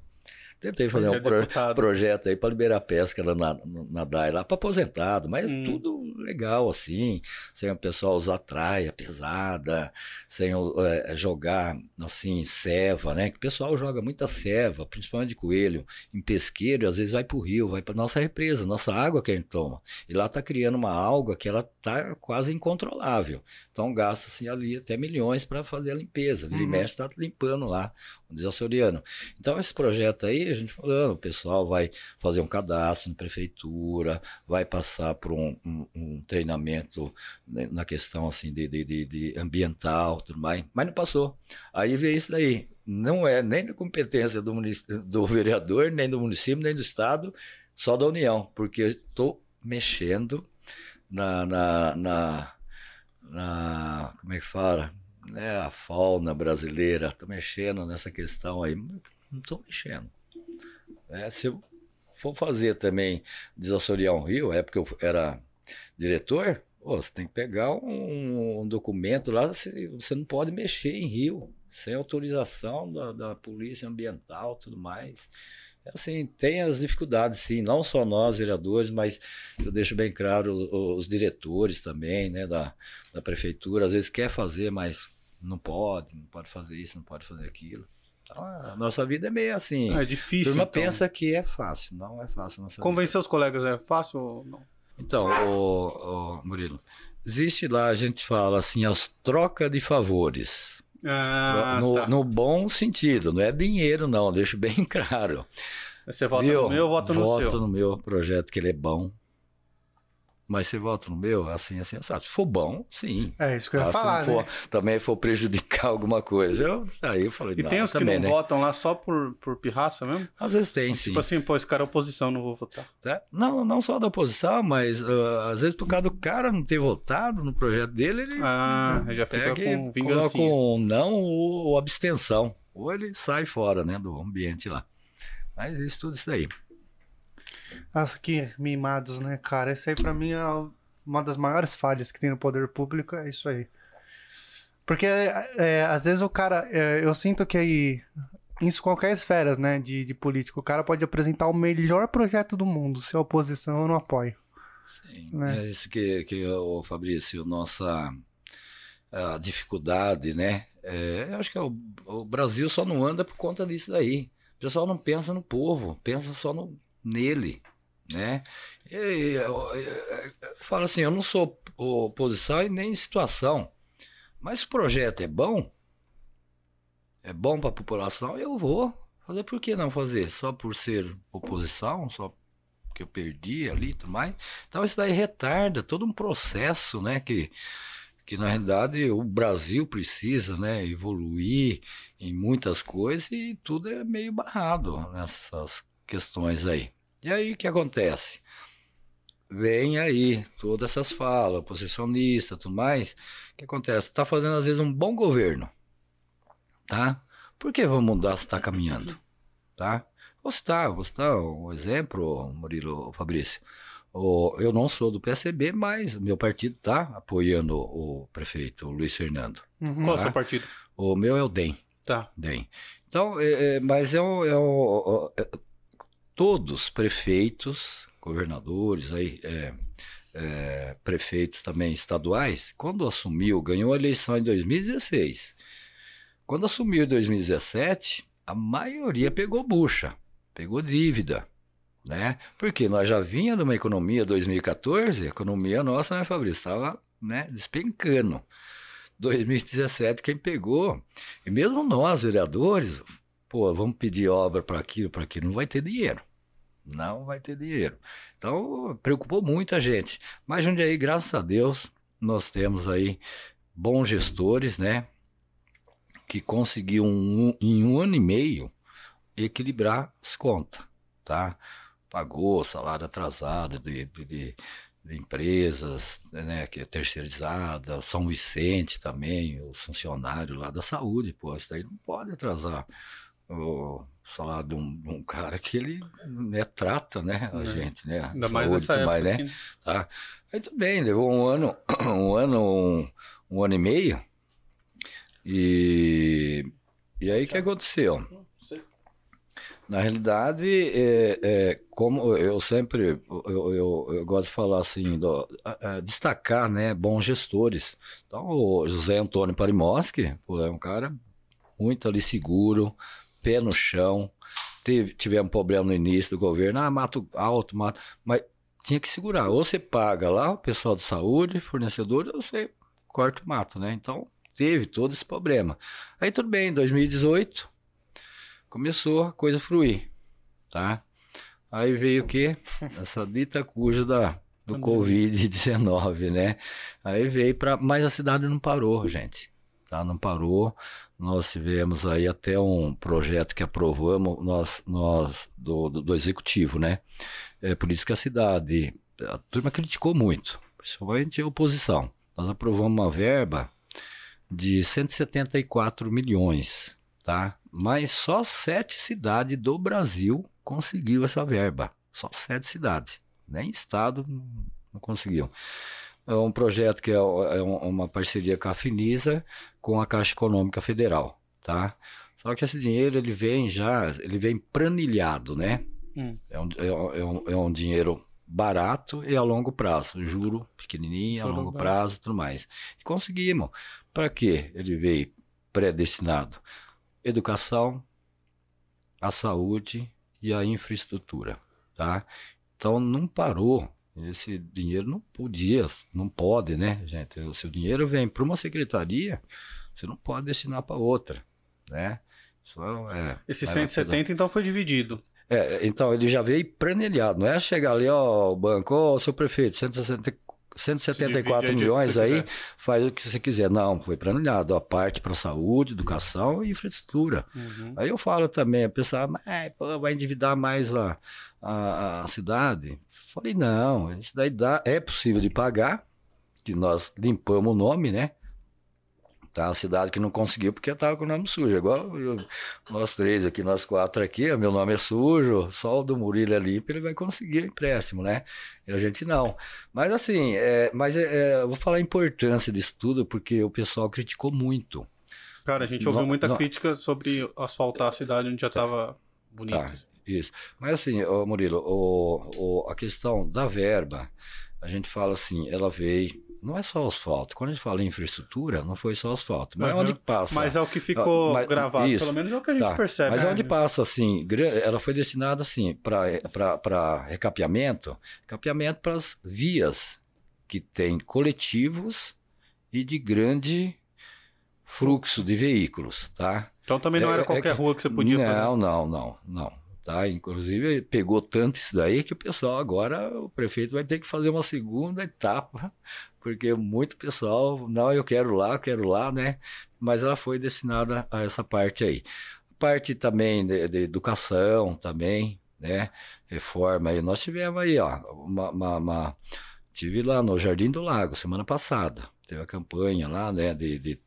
Tentei fazer Ele é um pro- projeto aí para liberar pesca lá na, na DAI, lá para aposentado, mas Hum. tudo legal assim, sem o pessoal usar traia pesada, sem o- é, jogar assim, ceva, né? Que o pessoal joga muita ceva, principalmente de coelho, em pesqueiro, e às vezes vai para o rio, vai para nossa represa, nossa água que a gente toma. E lá está criando uma alga que ela tá quase incontrolável. Então gasta-se ali até milhões para fazer a limpeza. E Uhum. mexe está limpando lá, desassoriano. Então esse projeto aí, a gente falando, o pessoal vai fazer um cadastro na prefeitura, vai passar por um, um- um treinamento né, na questão assim de, de, de- ambiental, tudo mais, mas não passou. Aí veio isso daí. Não é nem da competência do, do vereador, nem do município, nem do estado, só da União, porque eu estou mexendo na, na, na, na- como é que fala? Né, a fauna brasileira, estou mexendo nessa questão aí, não estou mexendo. É, se eu for fazer também desassoriar um rio, é porque eu era diretor, você tem que pegar um, um documento lá, você, você não pode mexer em rio sem autorização da, da polícia ambiental tudo mais. É Assim, tem as dificuldades, sim, não só nós, vereadores, mas eu deixo bem claro os, os diretores também, né, da, da prefeitura, às vezes quer fazer, mas não pode, não pode fazer isso, não pode fazer aquilo. Então, a nossa vida é meio assim. É difícil. turma então. pensa que é fácil, não é fácil. Nossa vida. Convencer os colegas é fácil ou não? Então, ô, ô, Murilo, existe lá, a gente fala assim, as trocas de favores. Ah, no, tá. no bom sentido, não é dinheiro, não, (laughs) deixo bem claro. Você vota Viu? no meu, eu voto no Voto seu. no meu projeto, que ele é bom. Mas você vota no meu, assim, assim, sabe? Se for bom, sim. É isso que eu ia Ah, se falar, não né? for, também for prejudicar (laughs) alguma coisa, eu, aí eu falei, E não, tem os que também, não né? votam lá só por, por pirraça mesmo? Às vezes tem, sim. Tipo assim, pô, esse cara é oposição, não vou votar. Tá? Não, não só da oposição, mas ah, às vezes por causa do cara não ter votado no projeto dele, ele Ah, já fica pega com coloca vingancinha. um não ou, ou abstenção. Ou ele sai fora né, do ambiente lá. Mas isso tudo isso daí. Nossa, que mimados, né, cara? Isso aí pra mim é uma das maiores falhas que tem no poder público, é isso aí. Porque é, às vezes o cara, é, eu sinto que aí, em qualquer esfera, né, de, de político, o cara pode apresentar o melhor projeto do mundo, se a oposição eu não apoio. Sim, Né? É isso que, que o Fabrício, nossa a dificuldade, né? É, eu acho que o, o Brasil só não anda por conta disso daí. O pessoal não pensa no povo, pensa só no, nele. né? E, eu, eu, eu, falo assim, eu não sou oposição e nem situação, mas o projeto é bom, é bom para a população, eu vou fazer. Por que não fazer? Só por ser oposição, só porque eu perdi ali e tudo mais. Então isso daí retarda todo um processo, né? Que, que na realidade o Brasil precisa, né? Evoluir em muitas coisas e tudo é meio barrado nessas questões aí. E aí o que acontece? Vem aí todas essas falas, oposicionista, tudo mais. O que acontece? Está fazendo às vezes um bom governo, tá? Por que vamos mudar se está caminhando, tá? Vou citar, vou citar um exemplo, Murilo Fabrício. O, eu não sou do PSB, mas meu partido está apoiando o prefeito Luiz Fernando. Uhum. Qual é o seu partido? O meu é o DEM. Tá. DEM. Então, é, é, mas é, um, é, um, é todos prefeitos, governadores, aí, é, é, prefeitos também estaduais, quando assumiu, ganhou a eleição em 2016. Quando assumiu em 2017, a maioria pegou bucha, pegou dívida, né? Porque nós já vinha de uma economia 2014, a economia nossa, né, Fabrício, estava né, despencando. 2017 quem pegou, e mesmo nós, vereadores, pô, vamos pedir obra para aquilo, para aquilo, não vai ter dinheiro. Não vai ter dinheiro. Então, preocupou muito a gente. Mas aí, graças a Deus, nós temos aí bons gestores, né? Que conseguiu um, em um ano e meio equilibrar as contas, tá? Pagou salário atrasado de, de, de empresas, né, que é terceirizada, São Vicente também, os funcionários lá da saúde, pô, isso daí não pode atrasar o salário de um, de um cara que ele né, trata, né, a é. gente, né? Ainda mais nessa época. Mais, né? Que... Tá. Aí bem, levou um ano, (clears throat) um ano, um, um ano e meio. E, e aí o que aconteceu? Na realidade, é, é, como eu sempre eu, eu, eu, gosto de falar assim, do, destacar né, bons gestores. Então, o José Antônio Parimoski é um cara muito ali seguro, pé no chão. Teve, tivemos um problema no início do governo, ah, mato alto, mato. Mas tinha que segurar. Ou você paga lá o pessoal de saúde, fornecedor, ou você corta o mato, né? Então, teve todo esse problema. Aí tudo bem, em 2018 começou a coisa fluir, tá? Aí veio o quê? (laughs) Essa dita cuja da, do Covid-19, né? Aí veio para. Mas a cidade não parou, gente. Tá? Não parou. Nós tivemos aí até um projeto que aprovamos nós, nós do, do, do executivo, né? É por isso que a cidade, a turma criticou muito, principalmente a oposição. Nós aprovamos uma verba de 174 milhões, tá? Mas só sete cidades do Brasil conseguiu essa verba. Só sete cidades. Nem estado não conseguiu. É um projeto que é, é uma parceria com a Finisa com a Caixa Econômica Federal, tá? Só que esse dinheiro ele vem já, ele vem planilhado, né? Hum. É, um, é, é, um, é um dinheiro barato e a longo prazo, juro pequenininho, a longo prazo, tudo mais. E conseguimos. Para quê? Ele veio predestinado: educação, a saúde e a infraestrutura, tá? Então não parou. Esse dinheiro não podia, não pode, né, gente? O seu dinheiro vem para uma secretaria, você não pode destinar para outra, né? É, Esse 170 então foi dividido. É, então ele já veio planejado, não é chegar ali, ó, o banco, ó, seu prefeito, 160, 174 milhões aí, quiser. faz o que você quiser. Não, foi planejado, a parte para saúde, educação e infraestrutura. Uhum. Aí eu falo também, a pessoa, pô, vai endividar mais a, a, a cidade. Falei, não, isso daí dá, é possível de pagar, que nós limpamos o nome, né? Tá, a cidade que não conseguiu porque estava com o nome sujo. Igual eu, nós três aqui, nós quatro aqui, meu nome é sujo, só o do Murilo é limpo, ele vai conseguir o empréstimo, né? E a gente não. Mas assim, é, mas é, é, eu vou falar a importância disso tudo, porque o pessoal criticou muito. Cara, a gente ouviu não, muita não... crítica sobre asfaltar a cidade onde já estava tá. bonita. Tá. Isso. Mas assim, Murilo, o, o, a questão da verba, a gente fala assim, ela veio não é só asfalto. Quando a gente fala em infraestrutura, não foi só asfalto. Mas Uhum. onde passa? Mas é o que ficou Ah, mas- gravado, isso. pelo menos é o que a gente Tá, percebe. Mas né? onde passa assim, ela foi destinada assim para recapeamento, recapeamento para as vias que tem coletivos e de grande fluxo de veículos, tá? Então também não É- era é qualquer que- rua que você podia não, fazer. Não, não, não, Tá? Inclusive, pegou tanto isso daí que o pessoal agora, o prefeito vai ter que fazer uma segunda etapa, porque muito pessoal, não, eu quero lá, eu quero lá, né? Mas ela foi destinada a essa parte aí. Parte também de, de educação, também, né? Reforma aí. Nós tivemos aí, ó, uma, uma, uma- Tive lá no Jardim do Lago, semana passada. Teve a campanha lá, né, de, de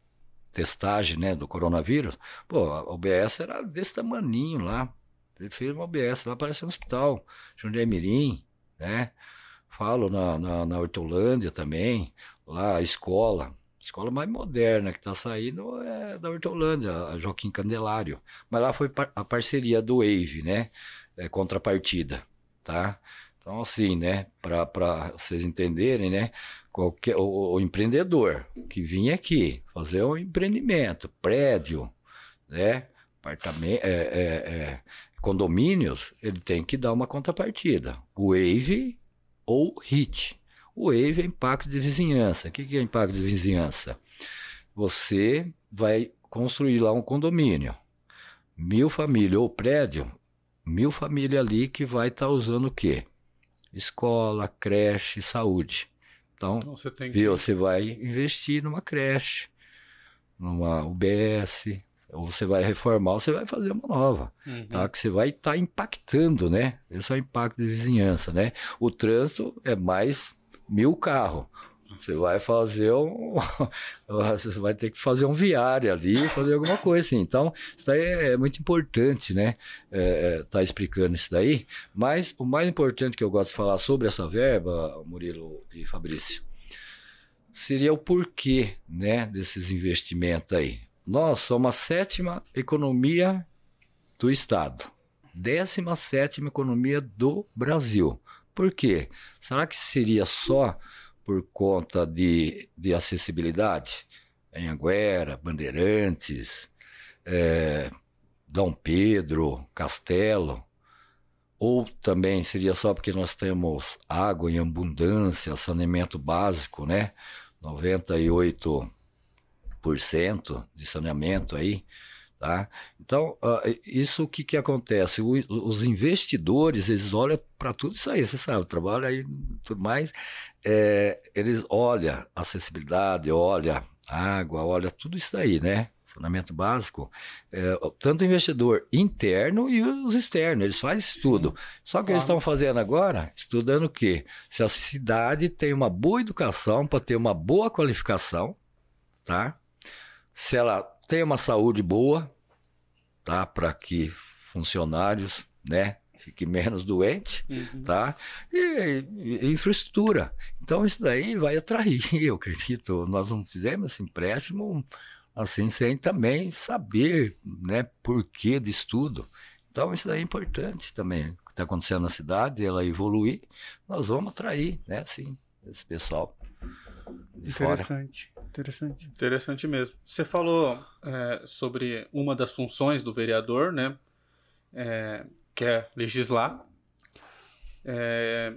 testagem, né, do coronavírus. Pô, a OBS era desse tamaninho lá. Ele fez uma OBS lá, parece um hospital. Jundiaí Mirim, né? Falo na, na, na Hortolândia também, lá a escola. Escola mais moderna que está saindo é da Hortolândia, a Joaquim Candelário. Mas lá foi a parceria do Wave, né? É, contrapartida, tá? Então, assim, né? Para vocês entenderem, né? Qualquer, o, o empreendedor que vinha aqui fazer um empreendimento, prédio, né? Apartamento, é, é, é, condomínios, ele tem que dar uma contrapartida. Wave ou HIT. O Wave é impacto de vizinhança. O que é impacto de vizinhança? Você vai construir lá um condomínio, mil famílias ou prédio, mil famílias ali que vai estar usando o quê? Escola, creche, saúde. Então, Então você que... Viu? Você vai investir numa creche, numa UBS, ou você vai reformar, ou você vai fazer uma nova, Uhum. tá? Que você vai estar impactando, né? Esse é o impacto de vizinhança, né? O trânsito é mais mil carros. Você vai fazer um. (laughs) Você vai ter que fazer um viário ali, fazer alguma coisa assim. Então, isso daí é muito importante, né? É, é, tá explicando isso daí. Mas o mais importante que eu gosto de falar sobre essa verba, Murilo e Fabrício, seria o porquê, né, desses investimentos aí. Nós somos a sétima economia do Estado, décima sétima economia do Brasil. Por quê? Será que seria só por conta de, de acessibilidade? Em Anguera, Bandeirantes, eh, Dom Pedro, Castelo? Ou também seria só porque nós temos água em abundância, saneamento básico, né? 98% de saneamento aí, tá? Então, ah, isso o que que acontece? O- os investidores, eles olham para tudo isso aí, você sabe, trabalha aí tudo mais, é, eles olham acessibilidade, olha água, olha tudo isso daí, né? Saneamento básico, é, tanto o investidor interno e os externos, eles fazem isso tudo. Só que eles estão fazendo agora, estudando o quê? Se a cidade tem uma boa educação para ter uma boa qualificação, tá? Se ela tem uma saúde boa, tá? Para que funcionários, né, fiquem menos doentes, Uhum. tá? E, e- infraestrutura. Então isso daí vai atrair, (laughs) eu acredito. Nós não fizemos esse empréstimo assim sem também saber, né, porquê de estudo. Então isso daí é importante também. O que está acontecendo na cidade, ela evoluir, nós vamos atrair, né, assim, esse pessoal. Interessante, interessante. Interessante mesmo. Você falou é, sobre uma das funções do vereador, né? É, que é legislar. É,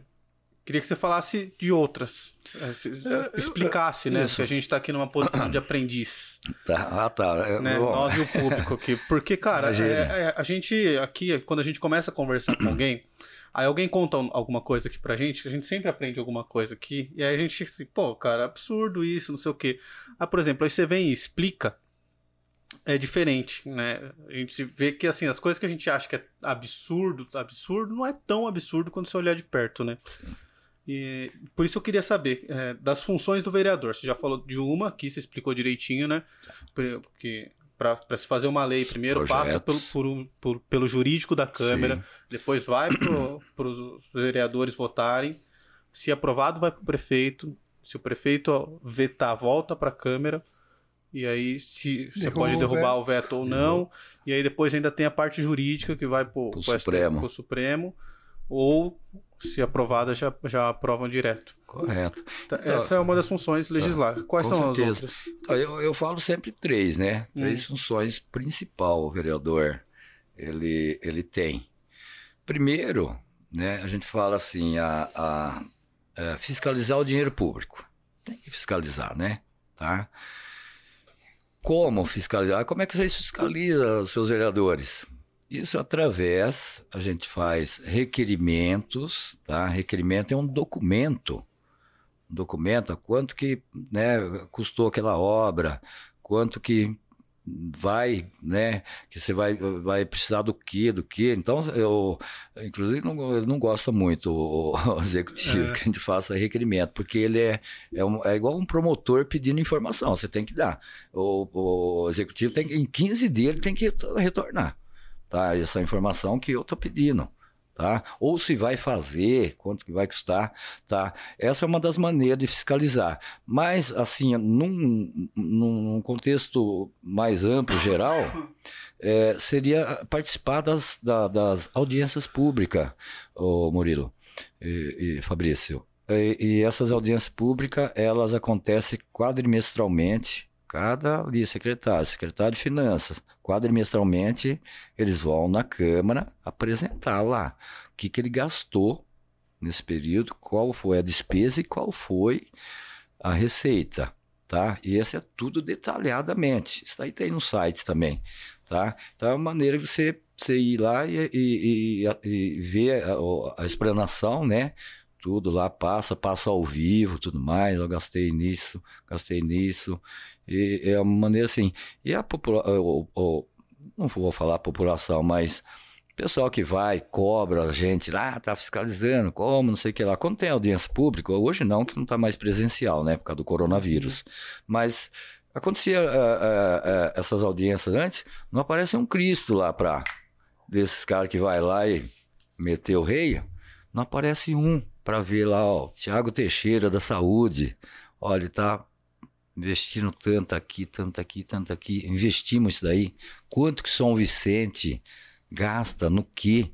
queria que você falasse de outras. é, se- explicasse, né? isso. Que a gente está aqui numa posição de aprendiz, (coughs) Tá, ah, tá. É, né? Nós e o público aqui. Porque, cara, é- é- a gente aqui, quando a gente começa a conversar com alguém, aí alguém conta um- alguma coisa aqui pra gente, a gente sempre aprende alguma coisa aqui, e aí a gente fica assim, pô, cara, absurdo isso, não sei o quê. Ah, por exemplo, aí você vem e explica, é diferente, né? A gente vê que, assim, as coisas que a gente acha que é absurdo, absurdo, não é tão absurdo quando você olhar de perto, né? Sim. E por isso eu queria saber é, das funções do vereador. Você já falou de uma, aqui você explicou direitinho, né? Porque para se fazer uma lei, primeiro passa pelo, Projetos. por um- por- pelo jurídico da Câmara, Sim. depois vai para os vereadores votarem. Se aprovado, vai para o prefeito. Se o prefeito vetar, volta para a Câmara. E aí, se você pode o derrubar veto. o veto ou não. E aí, depois ainda tem a parte jurídica que vai para Pro o Supremo. Supremo. Ou se aprovada, já, já aprovam direto. Correto. Tá, então, essa é uma das funções legislar. Quais são certeza. as outras? Então, eu, eu falo sempre três, né? Hum. Três funções principal o vereador ele, ele tem. Primeiro, né, a gente fala assim, a, a, a é, fiscalizar o dinheiro público. Tem que fiscalizar, né? Tá? Como fiscalizar? Como é que vocês fiscalizam os seus vereadores? Isso através, a gente faz requerimentos, tá? Requerimento é um documento. Um documento, quanto que né, custou aquela obra, quanto que vai, né? Que você vai, vai precisar do que, do que. Então, eu, inclusive, não, eu não gosto muito o, o executivo é. que a gente faça requerimento, porque ele é, é, um, é, igual um promotor pedindo informação, você tem que dar. O, o executivo tem que, em 15 dias, ele tem que retornar, tá? Essa informação que eu estou pedindo tá? Ou se vai fazer, quanto que vai custar, tá? Essa é uma das maneiras de fiscalizar. Mas, assim, num, num contexto mais amplo, geral, é, seria participar das, da, das audiências públicas, ô Murilo e, e Fabrício. E, e essas audiências públicas, elas acontecem quadrimestralmente, cada ali, secretário, secretário de finanças, quadrimestralmente, eles vão na Câmara apresentar lá o que, que ele gastou nesse período, qual foi a despesa e qual foi a receita, tá? E esse é tudo detalhadamente. Isso aí tem no site também, tá? Então é uma maneira de você, você ir lá e, e, e, e ver a, a explanação, né? Tudo lá passa, passa ao vivo, tudo mais. Eu gastei nisso, gastei nisso. E é uma maneira assim. E a população, não vou falar população, mas pessoal que vai, cobra a gente lá, tá fiscalizando, como, não sei o que lá. Quando tem audiência pública, hoje não, que não está mais presencial, né, por causa do coronavírus. Uhum. Mas acontecia uh, uh, uh, essas audiências antes, não aparece um Cristo lá para desses caras que vai lá e meter o rei, não aparece um para ver lá, ó, Tiago Teixeira da Saúde, olha, tá investindo tanto aqui, tanto aqui, tanto aqui, investimos isso daí. Quanto que São Vicente gasta no que?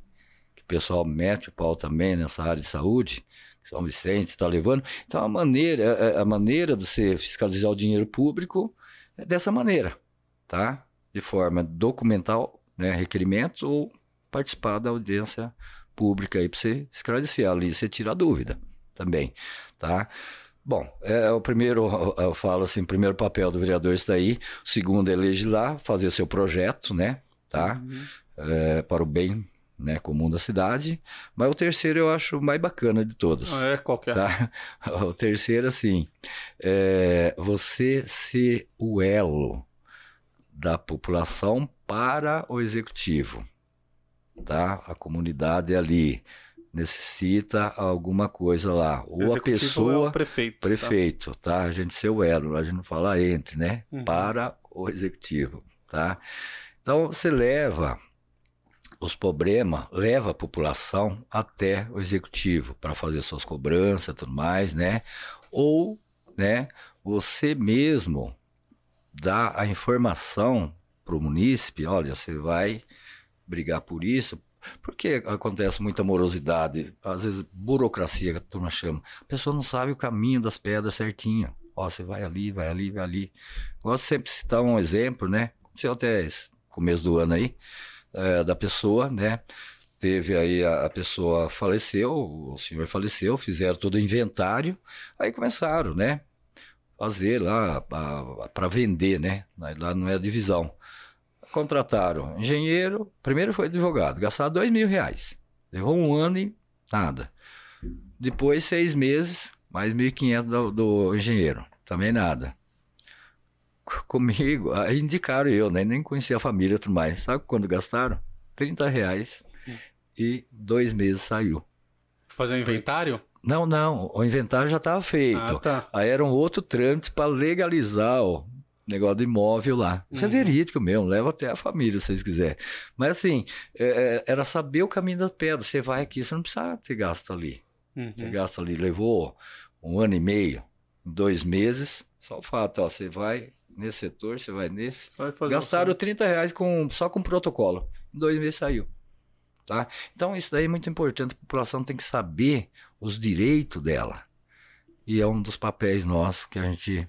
Que o pessoal mete o pau também nessa área de saúde, São Vicente está levando. Então a maneira, é, é, a maneira de você fiscalizar o dinheiro público é dessa maneira, tá? De forma documental, né, requerimento ou participar da audiência pública aí para você esclarecer ali, você tira a dúvida também, tá? Bom, é, é o primeiro, (laughs) eu falo assim, o primeiro papel do vereador está aí, o segundo é legislar, fazer seu projeto, né, tá, uhum. é, para o bem, né, comum da cidade, mas o terceiro eu acho mais bacana de todos. Ah, é, qualquer. Tá? (laughs) O terceiro, assim, é você ser o elo da população para o executivo, tá, a comunidade ali, necessita alguma coisa lá. Ou a pessoa. É prefeito. Prefeito, tá? tá? A gente ser o elo, a gente não fala entre, né? Uhum. Para o executivo, tá? Então você leva os problemas, leva a população até o executivo para fazer suas cobranças tudo mais, né? Ou, né, você mesmo dá a informação para o munícipe, olha, você vai brigar por isso, porque acontece muita morosidade, às vezes burocracia que a turma chama. A pessoa não sabe o caminho das pedras certinho. Ó, você vai ali, vai ali, vai ali. Gosto sempre de citar um exemplo, né? Aconteceu até esse começo do ano aí, é, da pessoa, né? Teve aí a, a, pessoa faleceu, o senhor faleceu, fizeram todo o inventário, aí começaram, né? Fazer lá para vender, né? Lá não é a divisão contrataram engenheiro, primeiro foi advogado, gastaram dois mil reais. Levou um ano e nada. Depois, seis meses, mais mil e quinhentos do, do engenheiro. Também nada. Comigo, aí indicaram eu, né? Nem conhecia a família tudo mais. Sabe quando gastaram? 30 reais e dois meses saiu. Fazer um inventário? Não, não. O inventário já estava feito. Ah, tá. Aí era um outro trâmite para legalizar ó, negócio do imóvel lá. Isso é uhum. é verídico mesmo, leva até a família, se vocês quiserem. Mas assim, é, é, era saber o caminho da pedra. Você vai aqui, você não precisa ter gasto ali. Uhum. Você gasta ali, levou um ano e meio, dois meses, só o fato, ó, você vai nesse setor, você vai nesse. Vai Gastaram um... 30 reais com, só com protocolo. Em dois meses saiu. Tá? Então, isso daí é muito importante. A população tem que saber os direitos dela. E é um dos papéis nossos que a gente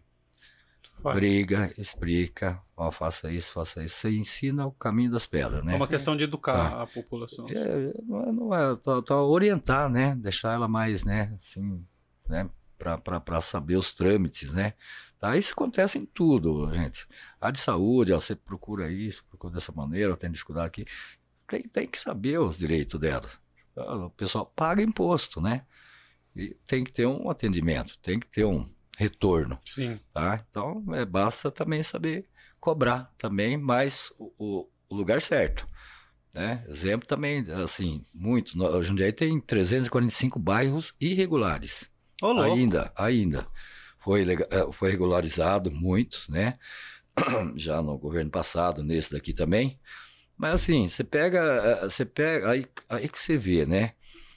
Faz. briga, explica, ó, faça isso, faça isso. Você ensina o caminho das pedras, né? É uma questão de educar Tá. a população. É, não é, não é tá, tá orientar, né? Deixar ela mais, né? Assim, né? Para saber os trâmites, né? Tá? Isso acontece em tudo, gente. A de saúde, ó, você procura isso, procura dessa maneira, tem dificuldade aqui. Tem, tem que saber os direitos delas. Tá? O pessoal paga imposto, né? E tem que ter um atendimento, tem que ter um retorno Sim. tá? Então, é, basta também saber cobrar também, mas o, o- lugar certo, né? Exemplo também, assim, muito, no- Jundiaí tem 345 bairros irregulares, ainda, ainda. Foi, eh, foi regularizado muito, né? (clears throat) Já no governo passado, nesse daqui também. Mas assim, você pega, eh, você pega, aí, aí que você vê, né?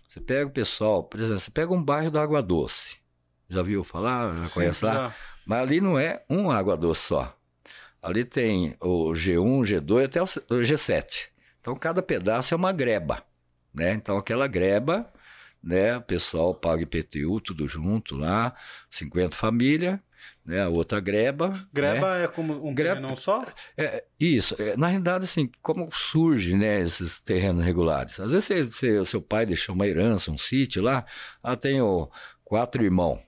Você pega o pessoal, por exemplo, você pega um bairro da Água Doce. Já viu falar? Já conhece lá? Já. Mas ali não é um água doce só. Ali tem o G1, G2 até o C- o G7. Então cada pedaço é uma greba, né? Então aquela greba, né? O pessoal paga IPTU tudo junto lá, 50 famílias, né? A outra greba. né? Greba é como um Greba- terreno só? É, isso, é, na realidade, assim, como surge, né, esses terrenos regulares? Às vezes você, você- o seu pai deixou uma herança, um sítio lá, ah, tenho quatro irmãos,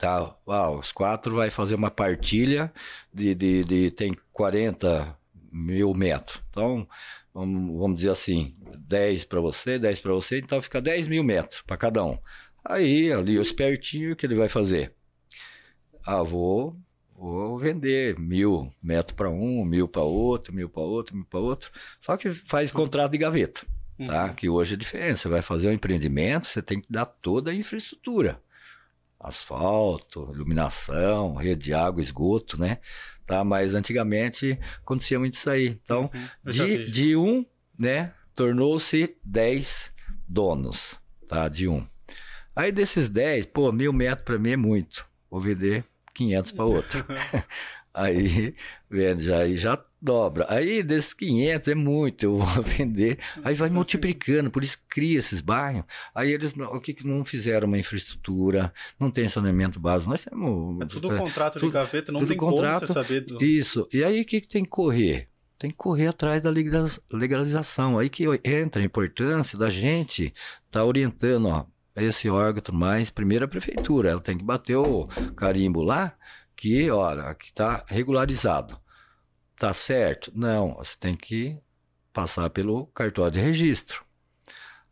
tá? Ah, os quatro vai fazer uma partilha de, de, de- tem 40 mil metros. Então, vamos, vamos dizer assim, 10 para você, 10 para você, então fica 10 mil metros para cada um. Aí, ali, o espertinho, o que ele vai fazer? Ah, vou Vou vender mil metros para um, mil para outro, mil para outro, mil para outro. Só que faz contrato de gaveta, tá? Uhum. Que hoje é diferente. Você vai fazer um empreendimento, você tem que dar toda a infraestrutura. Asfalto, iluminação, rede de água, esgoto, né? Tá? Mas antigamente acontecia muito isso aí. Então, Uhum. De, de um, né? Tornou-se 10 donos, tá? De um. Aí desses 10, pô, mil metros para mim é muito. Vou vender 500 para outro. (laughs) Aí, vende, já, aí já dobra. Aí desses 500 é muito, eu vou (laughs) vender. Aí vai multiplicando, por isso cria esses bairros. Aí eles, não- o que que não fizeram uma infraestrutura, não tem saneamento básico. Nós temos... É tudo contrato de tudo- gaveta, não tem contrato. como você saber. Do... Isso. E aí o que, que tem que correr? Tem que correr atrás da legaliza- legalização. Aí que entra a importância da gente estar orientando, ó, esse órgão tudo mais. Primeiro a prefeitura, ela tem que bater o carimbo lá, que, olha, que está regularizado. Tá certo? Não, você tem que passar pelo cartório de registro.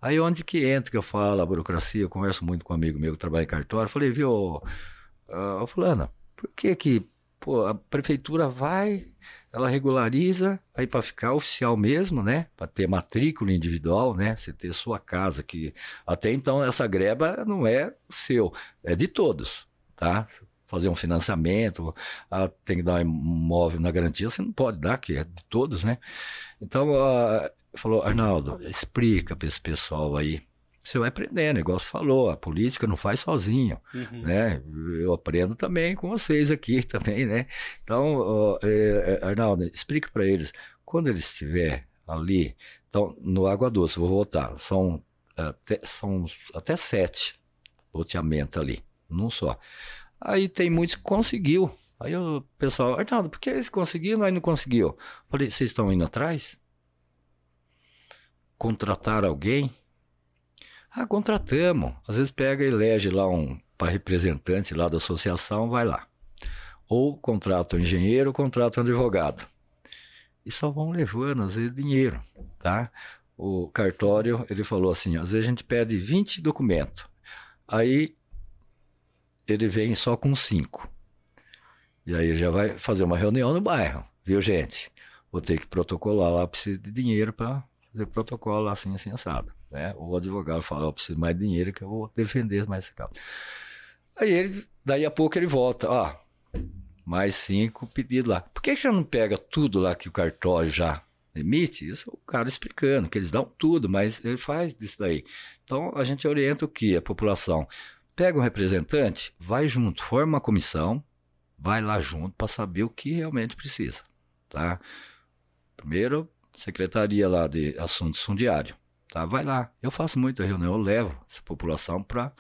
Aí onde que entra que eu falo a burocracia, eu converso muito com um amigo meu que trabalha em cartório, falei, viu, ô, fulana, por que que pô, a prefeitura vai, ela regulariza, aí para ficar oficial mesmo, né? Para ter matrícula individual, né? Você ter sua casa que até então essa greba não é seu, é de todos, tá? Fazer um financiamento, ah, tem que dar um imóvel na garantia, você não pode dar, que é de todos, né? Então, ah, falou, Arnaldo, explica para esse pessoal aí. Você vai aprendendo, igual você falou, a política não faz sozinho Uhum. né? Eu aprendo também com vocês aqui (laughs) também, né? Então, é, Arnaldo, explica para eles, quando eles estiver ali, então, no Água Doce, vou voltar, são até, são até sete loteamentos ali, num só. Aí tem muitos que conseguiu. Aí o pessoal, Arnaldo, por que eles conseguiram, nós não conseguiu? Falei, vocês estão indo atrás? Contratar alguém? Ah, contratamos. Às vezes pega e elege lá um para representante lá da associação, vai lá. Ou contrata um engenheiro, ou contrata um advogado. E só vão levando, às vezes, dinheiro, tá? O cartório, ele falou assim, às vezes a gente pede 20 documentos. Aí ele vem só com 5. E aí já vai fazer uma reunião no bairro, viu, gente? Vou ter que protocolar lá, preciso de dinheiro para fazer protocolo assim, assim, assado. Né? O advogado fala, preciso mais dinheiro que eu vou defender mais esse caso. Aí ele, daí a pouco ele volta, ó, mais cinco pedidos lá. Por que já não pega tudo lá que o cartório já emite? Isso o cara explicando, que eles dão tudo, mas ele faz disso daí. Então a gente orienta o que? A população. Pega um representante, vai junto, forma uma comissão, vai lá junto para saber o que realmente precisa, tá? Primeiro, Secretaria lá de Assuntos Fundiário. Tá? Vai lá. Eu faço muita reunião, eu levo essa população para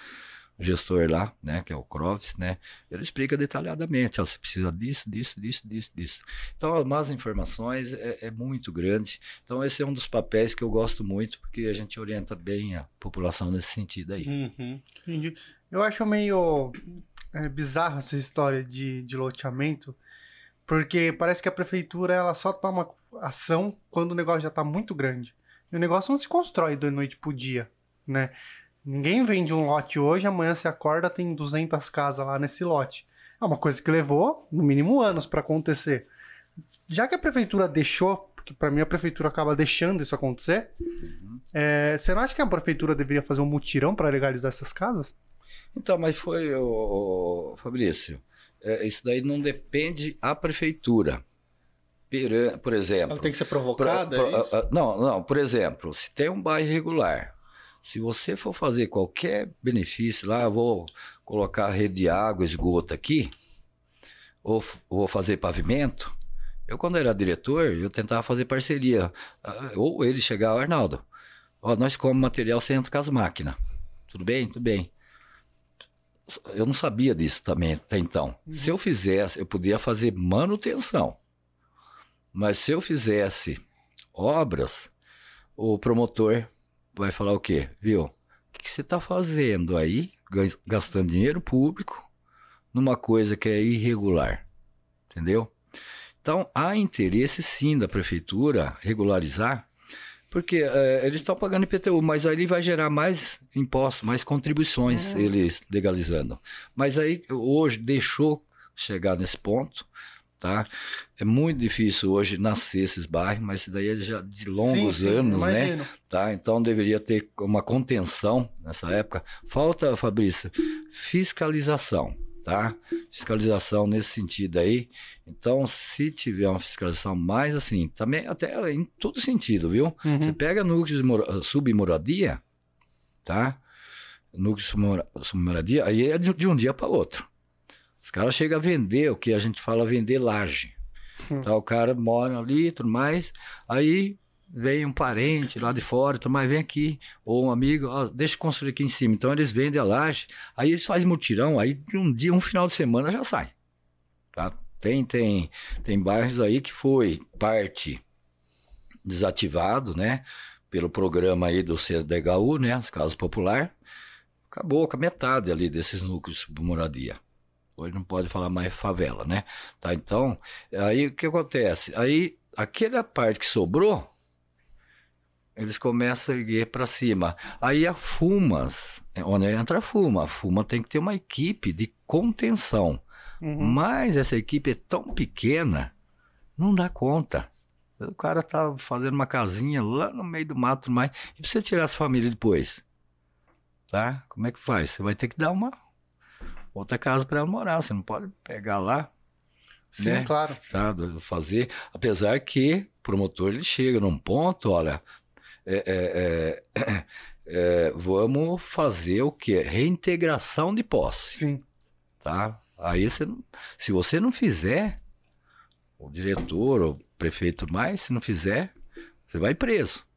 o gestor lá, né, que é o Crovis, né, ele explica detalhadamente, ó, você precisa disso, disso, disso, disso, disso. Então, as más informações é, é, muito grande. Então, esse é um dos papéis que eu gosto muito, porque a gente orienta bem a população nesse sentido aí. Uhum. Entendi. Eu acho meio é, bizarro essa história de, de loteamento, porque parece que a prefeitura ela só toma ação quando o negócio já está muito grande. E o negócio não se constrói da noite pro dia, né? Ninguém vende um lote hoje, amanhã você acorda, tem 200 casas lá nesse lote. É uma coisa que levou, no mínimo, anos para acontecer. Já que a prefeitura deixou, porque para mim a prefeitura acaba deixando isso acontecer, uhum. é, você não acha que a prefeitura deveria fazer um mutirão para legalizar essas casas? Então, mas foi, o Fabrício, é, isso daí não depende a prefeitura. Por exemplo. Ela tem que ser provocada? Por, por, é não, não. Por exemplo, se tem um bairro irregular, se você for fazer qualquer benefício lá, vou colocar rede de água, esgoto aqui, ou vou fazer pavimento. Eu, quando era diretor, eu tentava fazer parceria. Ou ele chegava, Arnaldo, ó, nós como material, você entra com as máquinas. Tudo bem? Tudo bem. Eu não sabia disso também até então. Uhum. Se eu fizesse, eu podia fazer manutenção. Mas se eu fizesse obras, o promotor vai falar o quê? Viu? O que, você está fazendo aí, gastando dinheiro público, numa coisa que é irregular? Entendeu? Então, há interesse sim da prefeitura regularizar, porque é, eles estão pagando IPTU, mas aí vai gerar mais impostos, mais contribuições, é. eles legalizando. Mas aí, hoje, deixou chegar nesse ponto, tá? É muito difícil hoje nascer esses bairros, mas isso daí é já de longos sim, sim, anos, né? imagino. né? Tá? Então deveria ter uma contenção nessa época. Falta, Fabrício, fiscalização, tá? Fiscalização nesse sentido aí. Então, se tiver uma fiscalização mais assim, também até em todo sentido, viu? Uhum. Você pega núcleos de submoradia, tá? Núcleo de submoradia, aí é de um dia para outro. Os caras chegam a vender, o que a gente fala vender laje. Hum. Então o cara mora ali e tudo mais. Aí vem um parente lá de fora, tudo mais, vem aqui. Ou um amigo, ó, deixa eu construir aqui em cima. Então eles vendem a laje. Aí eles fazem mutirão, aí um dia, um final de semana já sai. Tá? Tem, tem, tem bairros aí que foi parte desativado, né? Pelo programa aí do CDHU, né? As casas popular. Acabou com a metade ali desses núcleos de moradia. Hoje não pode falar mais favela, né? Tá, então, aí o que acontece? Aí, aquela parte que sobrou, eles começam a erguer para cima. Aí a Fumas, é onde entra a Fuma, a Fuma tem que ter uma equipe de contenção. Uhum. Mas essa equipe é tão pequena, não dá conta. O cara tá fazendo uma casinha lá no meio do mato, mas e pra você tirar essa família depois? Tá? Como é que faz? Você vai ter que dar uma outra casa para ela morar. Você não pode pegar lá. Sim, né? claro. Sabe, fazer. Apesar que o promotor ele chega num ponto, olha, é, é, é, é vamos fazer o que? Reintegração de posse. Sim. Tá? Aí você, se você não fizer, o diretor, o prefeito mais, se não fizer, você vai preso.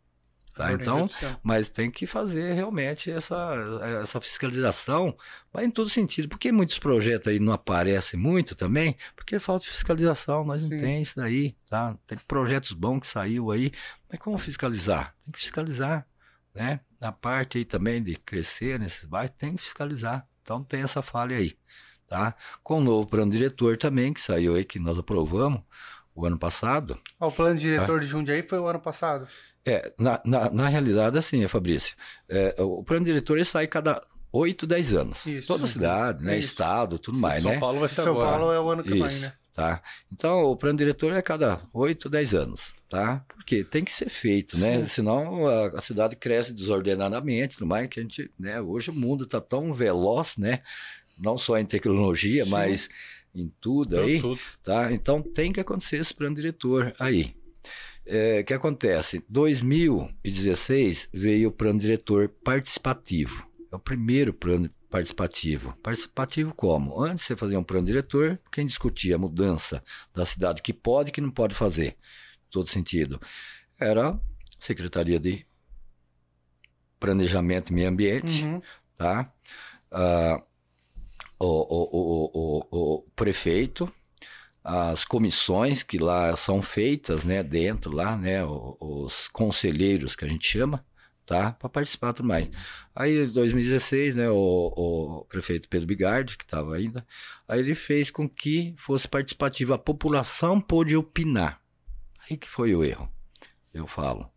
Tá? Então, mas tem que fazer realmente essa, essa fiscalização, vai em todo sentido. Por que muitos projetos aí não aparecem muito também? Porque falta fiscalização, nós Sim. não tem isso daí, tá? Tem projetos bons que saiu aí, mas como fiscalizar? Tem que fiscalizar, né? Na parte aí também de crescer nesses bairros, tem que fiscalizar. Então tem essa falha aí, tá? Com o novo plano diretor também, que saiu aí, que nós aprovamos o ano passado. o plano diretor tá? de Jundiaí foi o ano passado? É, na, na, na realidade, assim, Fabrício, é, o plano diretor ele sai cada 8, 10 anos. Isso. Toda cidade, né? Isso. Estado, tudo mais, São né? São Paulo vai ser São agora. Paulo é o ano que vem, né? Tá? Então, o plano diretor é cada 8, 10 anos, tá? Porque tem que ser feito, né? Sim. Senão a, a, cidade cresce desordenadamente, tudo mais, que a gente, né? Hoje o mundo está tão veloz, né? Não só em tecnologia, Sim. mas em tudo aí, tudo. tá? Então tem que acontecer esse plano diretor aí, é, que acontece? 2016 veio o plano diretor participativo. É o primeiro plano participativo. Participativo como? Antes você fazer um plano diretor, quem discutia a mudança da cidade, que pode e que não pode fazer, todo sentido. era Secretaria de Planejamento e Meio Ambiente, Uhum. tá? Ah, o, o, o, o prefeito, as comissões que lá são feitas, né, dentro lá, né, os conselheiros que a gente chama, tá, para participar tudo mais. Aí, em 2016, né, o, o prefeito Pedro Bigardi, que estava ainda, aí ele fez com que fosse participativa, a população pôde opinar. Aí que foi o erro, eu falo.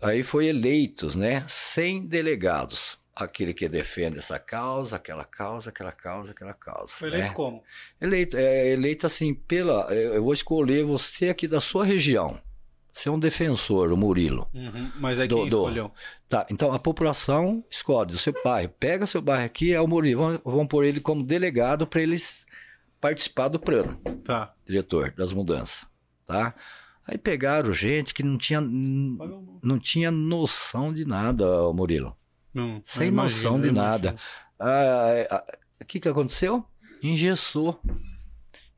Aí foi eleitos, né, 100 delegados. Aquele que defende essa causa, aquela causa, aquela causa, aquela causa. Foi né? eleito como? Eleito, é eleito assim pela. Eu eu vou escolher você aqui da sua região. Você é um defensor, o Murilo. Uhum. Mas é Do- quem do- escolheu. Tá, então a população escolhe o seu bairro. Pega seu bairro aqui, é o Murilo. Vamos, vamos pôr ele como delegado para eles participar do plano, Tá. diretor, das mudanças. Tá? Aí pegaram gente que não tinha, não tinha noção de nada, o Murilo. Não, Sem eu noção de nada. Ah, ah, O que, que aconteceu? Engessou.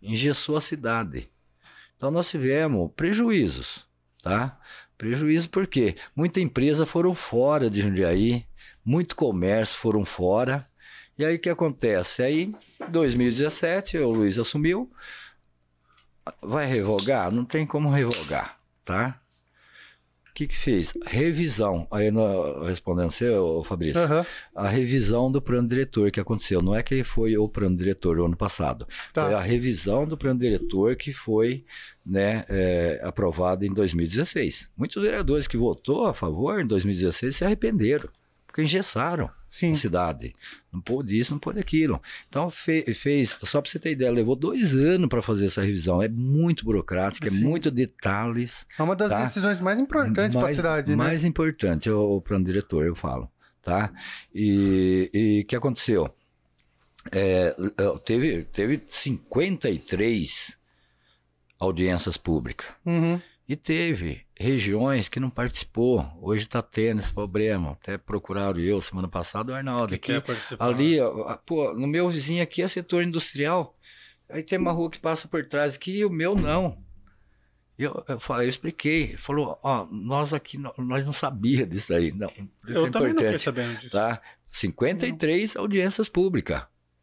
Engessou a cidade. Então nós tivemos prejuízos, tá? Prejuízo porque muita empresa foram fora de Jundiaí, muito comércio foram fora. E aí o que acontece? Aí, em 2017, o Luiz assumiu. Vai revogar? Não tem como revogar, tá? O que que fez? Revisão. Aí, no, respondendo você, ô, Fabrício Aham. a revisão do plano diretor que aconteceu. Não é que foi o plano diretor o ano passado. Tá. Foi a revisão do plano diretor que foi né, é, aprovado em 2016. Muitos vereadores que votou a favor em 2016 se arrependeram, porque engessaram Sim. cidade. Não pôde isso, não pôde aquilo. Então fe- fez, só para você ter ideia, levou dois anos para fazer essa revisão. É muito burocrática, é muito detalhes. É uma das Tá. decisões mais importantes para a Mais- cidade, né? Mais importante o, plano diretor, eu falo, tá? E o que aconteceu? É, teve, teve 53 audiências públicas. Uhum. E teve regiões que não participou. Hoje está tendo esse problema. Até procuraram eu semana passada, o Arnaldo. Que aqui, quer participar. Ali, ó, pô, no meu vizinho aqui é setor industrial. Aí tem uma rua que passa por trás aqui e o meu não. Eu, eu, falei, eu expliquei. Falou, ó, nós aqui, nó- nós não sabia disso aí. Não, isso Eu é também não fiquei sabendo disso. tá? 53 audiências públicas.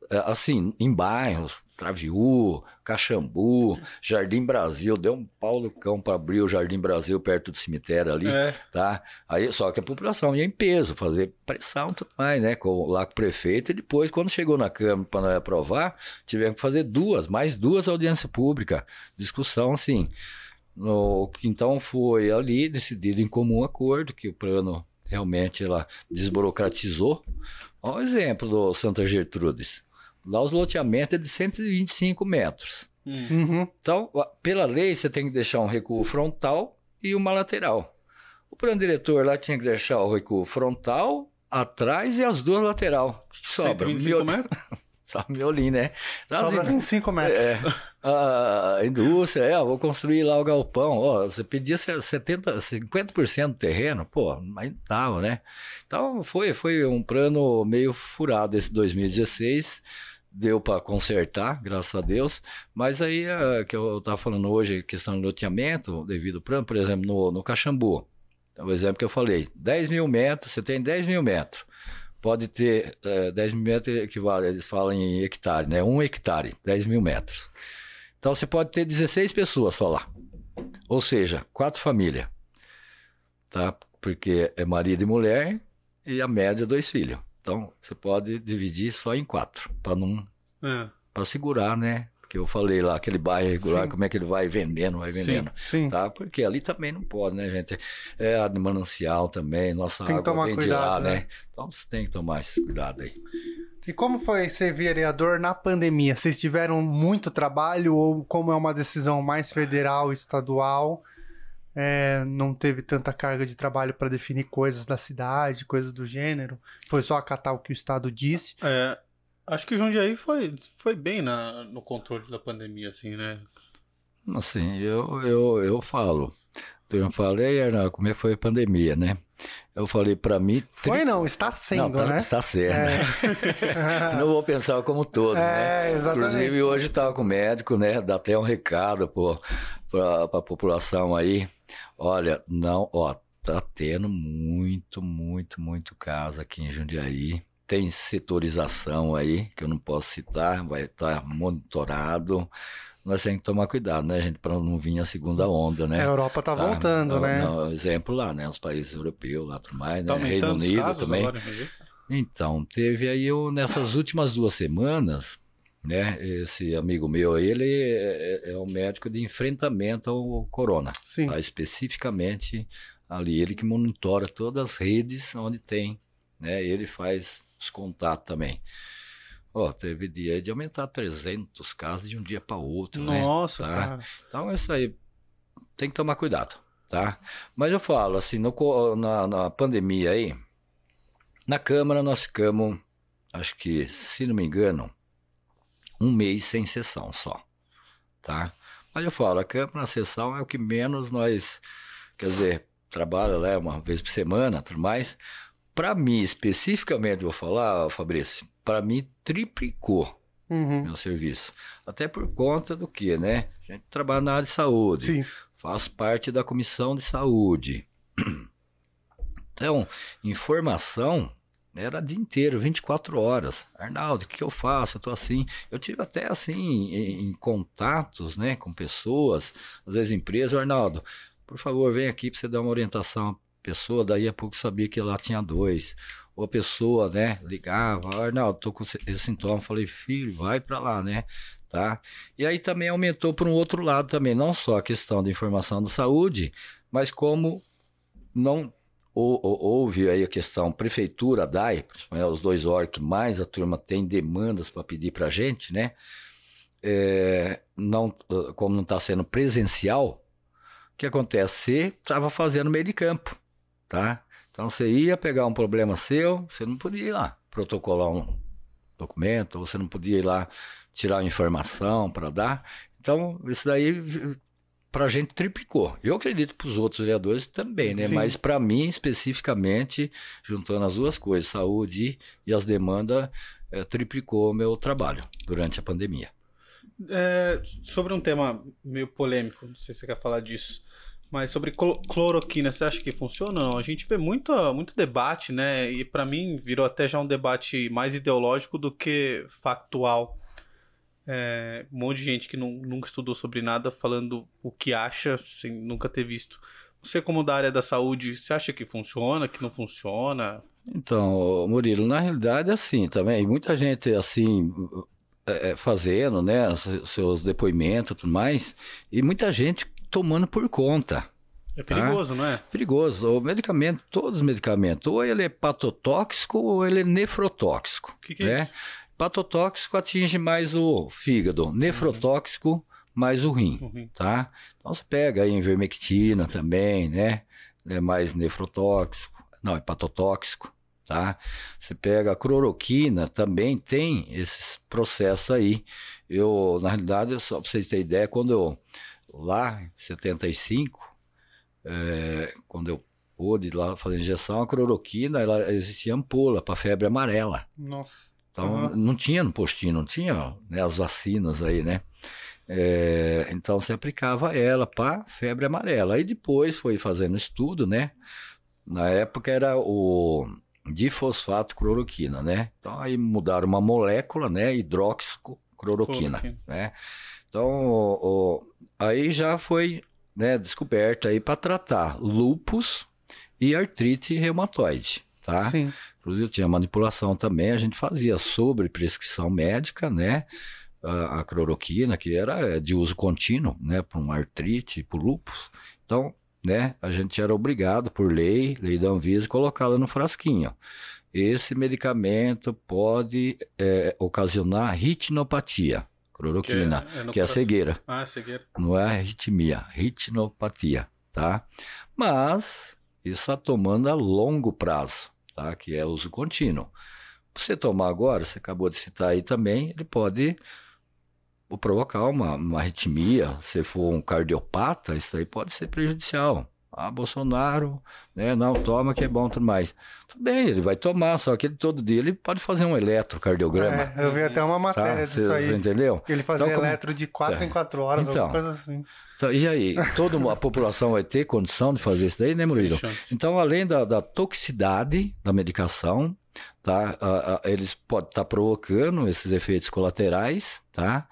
É, Assim, em bairros, Traviú, Caxambu, Jardim Brasil, deu um pau no cão para abrir o Jardim Brasil perto do cemitério ali É, tá? Aí só que a população ia em peso, fazer pressão e tudo mais, né? Com, lá com o prefeito e depois, quando chegou na Câmara para nós aprovar, tivemos que fazer duas, mais duas audiências públicas, discussão assim. No, então foi ali decidido em comum acordo que o plano realmente ela desburocratizou. Olha o exemplo do Santa Gertrudes. Lá os loteamentos é de 125 metros. hum. Uhum. Então, pela lei, você tem que deixar um recuo frontal e uma lateral. O plano diretor lá tinha que deixar o recuo frontal, atrás e as duas lateral. Sobra 125 miolo, metros? (laughs) só miolinho, né? Então, Sobra assim, 25 metros. é, a indústria, é, vou construir lá o galpão. Ó, você pedia 70, 50% do terreno, pô, mas não tava, né? Então foi, foi um plano meio furado esse 2016. Deu para consertar, graças a Deus. Mas aí, a, que eu estava falando hoje, questão do loteamento, devido plano, por exemplo, no, no Caxambu. É o exemplo que eu falei: 10 mil metros, você tem 10 mil metros. Pode ter eh, 10 mil metros, equivale, eles falam em hectare, né? Um hectare, 10 mil metros. Então você pode ter 16 pessoas só lá. Ou seja, quatro famílias. Tá? Porque é marido e mulher e a média dois filhos. Então você pode dividir só em quatro, para não É. para segurar, né? Porque eu falei lá, aquele bairro irregular, Sim. como é que ele vai vendendo, vai vendendo. Sim. Tá? Porque ali também não pode, né, gente? É a de manancial também, nossa Tem que água tomar vem cuidado, de lá, né? né? Então você tem que tomar esse cuidado aí. E como foi ser vereador na pandemia? Vocês tiveram muito trabalho ou como é uma decisão mais federal, estadual, é, não teve tanta carga de trabalho para definir coisas da cidade, coisas do gênero? Foi só acatar o que o estado disse? É, acho que Jundiaí foi, foi bem na, no controle da pandemia, assim, né? Assim, eu, eu, eu falo. Eu falei, Arnaldo, como é que foi a pandemia, né? Eu falei, para mim... Foi não, está sendo, não, tá, né? está sendo. É. (laughs) Não vou pensar como todo, né? É, exatamente. Inclusive, hoje estava com o médico, né? Dá até um recado pro, para a população aí. Olha, não, ó, tá tendo muito, muito, muito caso aqui em Jundiaí. Tem setorização aí, que eu não posso citar, vai estar tá monitorado nós temos que tomar cuidado, né, gente, para não vir a segunda onda, né? A Europa tá, tá voltando, né? Não, exemplo lá, né? Os países europeus lá, tudo mais, tá né? Reino Unido também. Agora, então, teve aí eu, nessas últimas duas semanas, né? Esse amigo meu ele é, é, é um médico de enfrentamento ao corona. Sim. Tá? Especificamente ali, ele que monitora todas as redes onde tem, né? Ele faz os contatos também. Ó, oh, teve dia de aumentar 300 casos de um dia para outro, né? Nossa, tá? cara. Então, isso aí tem que tomar cuidado, tá? Mas eu falo, assim, no, na, na pandemia aí, na Câmara nós ficamos, acho que, se não me engano, um mês sem sessão só, tá? Mas eu falo, a Câmara, a sessão é o que menos nós, quer dizer, trabalha lá uma vez por semana, tudo mais. Para mim, especificamente, vou falar, Fabrício, para mim triplicou uhum. meu serviço. Até por conta do que, né? A gente trabalha na área de saúde. Sim. Faço parte da comissão de saúde. (clears throat) Então, informação era o dia inteiro, 24 horas. Arnaldo, o que eu faço? Eu tô assim. Eu tive até assim em, em contatos, né, com pessoas, às vezes empresas. Arnaldo, por favor, vem aqui para você dar uma orientação à pessoa. Daí a pouco sabia que lá tinha dois ou a pessoa, né, ligava, Arnaldo, tô com esse sintoma, falei, filho, vai para lá, né, tá? E aí também aumentou por um outro lado também, não só a questão da informação da saúde, mas como não houve aí a questão prefeitura, DAI, né, os dois órgãos que mais a turma tem demandas para pedir para a gente, né? É, não, como não está sendo presencial, o que acontece? Você estava fazendo meio de campo, tá? Então você ia pegar um problema seu, você não podia ir lá protocolar um documento, ou você não podia ir lá tirar informação para dar. Então, isso daí para a gente triplicou. Eu acredito para os outros vereadores também, né? Sim. Mas para mim, especificamente, juntando as duas coisas, saúde e as demandas, é, triplicou o meu trabalho durante a pandemia. É, sobre um tema meio polêmico, não sei se você quer falar disso. Mas sobre cloroquina, você acha que funciona ou não? A gente vê muito, muito debate, né? E para mim virou até já um debate mais ideológico do que factual. É, um monte de gente que não, nunca estudou sobre nada falando o que acha, sem nunca ter visto. Você, como da área da saúde, você acha que funciona, que não funciona? Então, Murilo, na realidade é assim também. Muita gente assim é, é fazendo, né, seus depoimentos e tudo mais, e muita gente tomando por conta. É tá? perigoso, tá? não é? Perigoso. O medicamento, todos os medicamentos, ou ele é patotóxico ou ele é nefrotóxico. O que, que é né? isso? Patotóxico atinge mais o fígado, nefrotóxico mais o rim, uhum. tá? Então você pega aí invermectina também, né? É mais nefrotóxico, não, é patotóxico, tá? Você pega a cloroquina, também tem esses processos aí. Eu, na realidade, só para vocês terem ideia, quando eu lá em 75, é, quando eu pude lá fazer injeção, a cloroquina, ela existia ampola para febre amarela. Nossa. Então uhum. não tinha no postinho, não tinha né, as vacinas aí, né? É, então você aplicava ela para febre amarela. Aí depois foi fazendo estudo, né? Na época era o difosfato cloroquina, né? Então aí mudaram uma molécula, né? Hidroxicloroquina, né? Então o, o, Aí já foi né, descoberto aí para tratar lupus e artrite reumatoide, tá? Sim. Inclusive tinha manipulação também, a gente fazia sobre prescrição médica, né? A, a cloroquina, que era de uso contínuo, né? Para um artrite, para lupus. Então, né? A gente era obrigado por lei, lei da Anvisa, colocá-la no frasquinho. Esse medicamento pode é, ocasionar retinopatia cloroquina, que é, é, que é a cegueira. Ah, cegueira. Não é arritmia, retinopatia, tá? Mas isso está tomando a longo prazo, tá? Que é uso contínuo. Você tomar agora, você acabou de citar aí também, ele pode provocar uma, uma arritmia. Se for um cardiopata, isso aí pode ser prejudicial. Ah, Bolsonaro, né? Não, toma que é bom tudo mais. Tudo bem, ele vai tomar, só que ele, todo dia ele pode fazer um eletrocardiograma. É, eu vi até uma matéria tá? disso aí. entendeu? Ele fazia Então, como- eletro de 4 em 4 horas, Então. alguma coisa assim. Então, e aí? Toda a população vai ter condição de fazer isso daí, né, Murilo? Então, além da, da toxicidade da medicação, tá? Ah, ah, eles podem estar provocando esses efeitos colaterais, tá?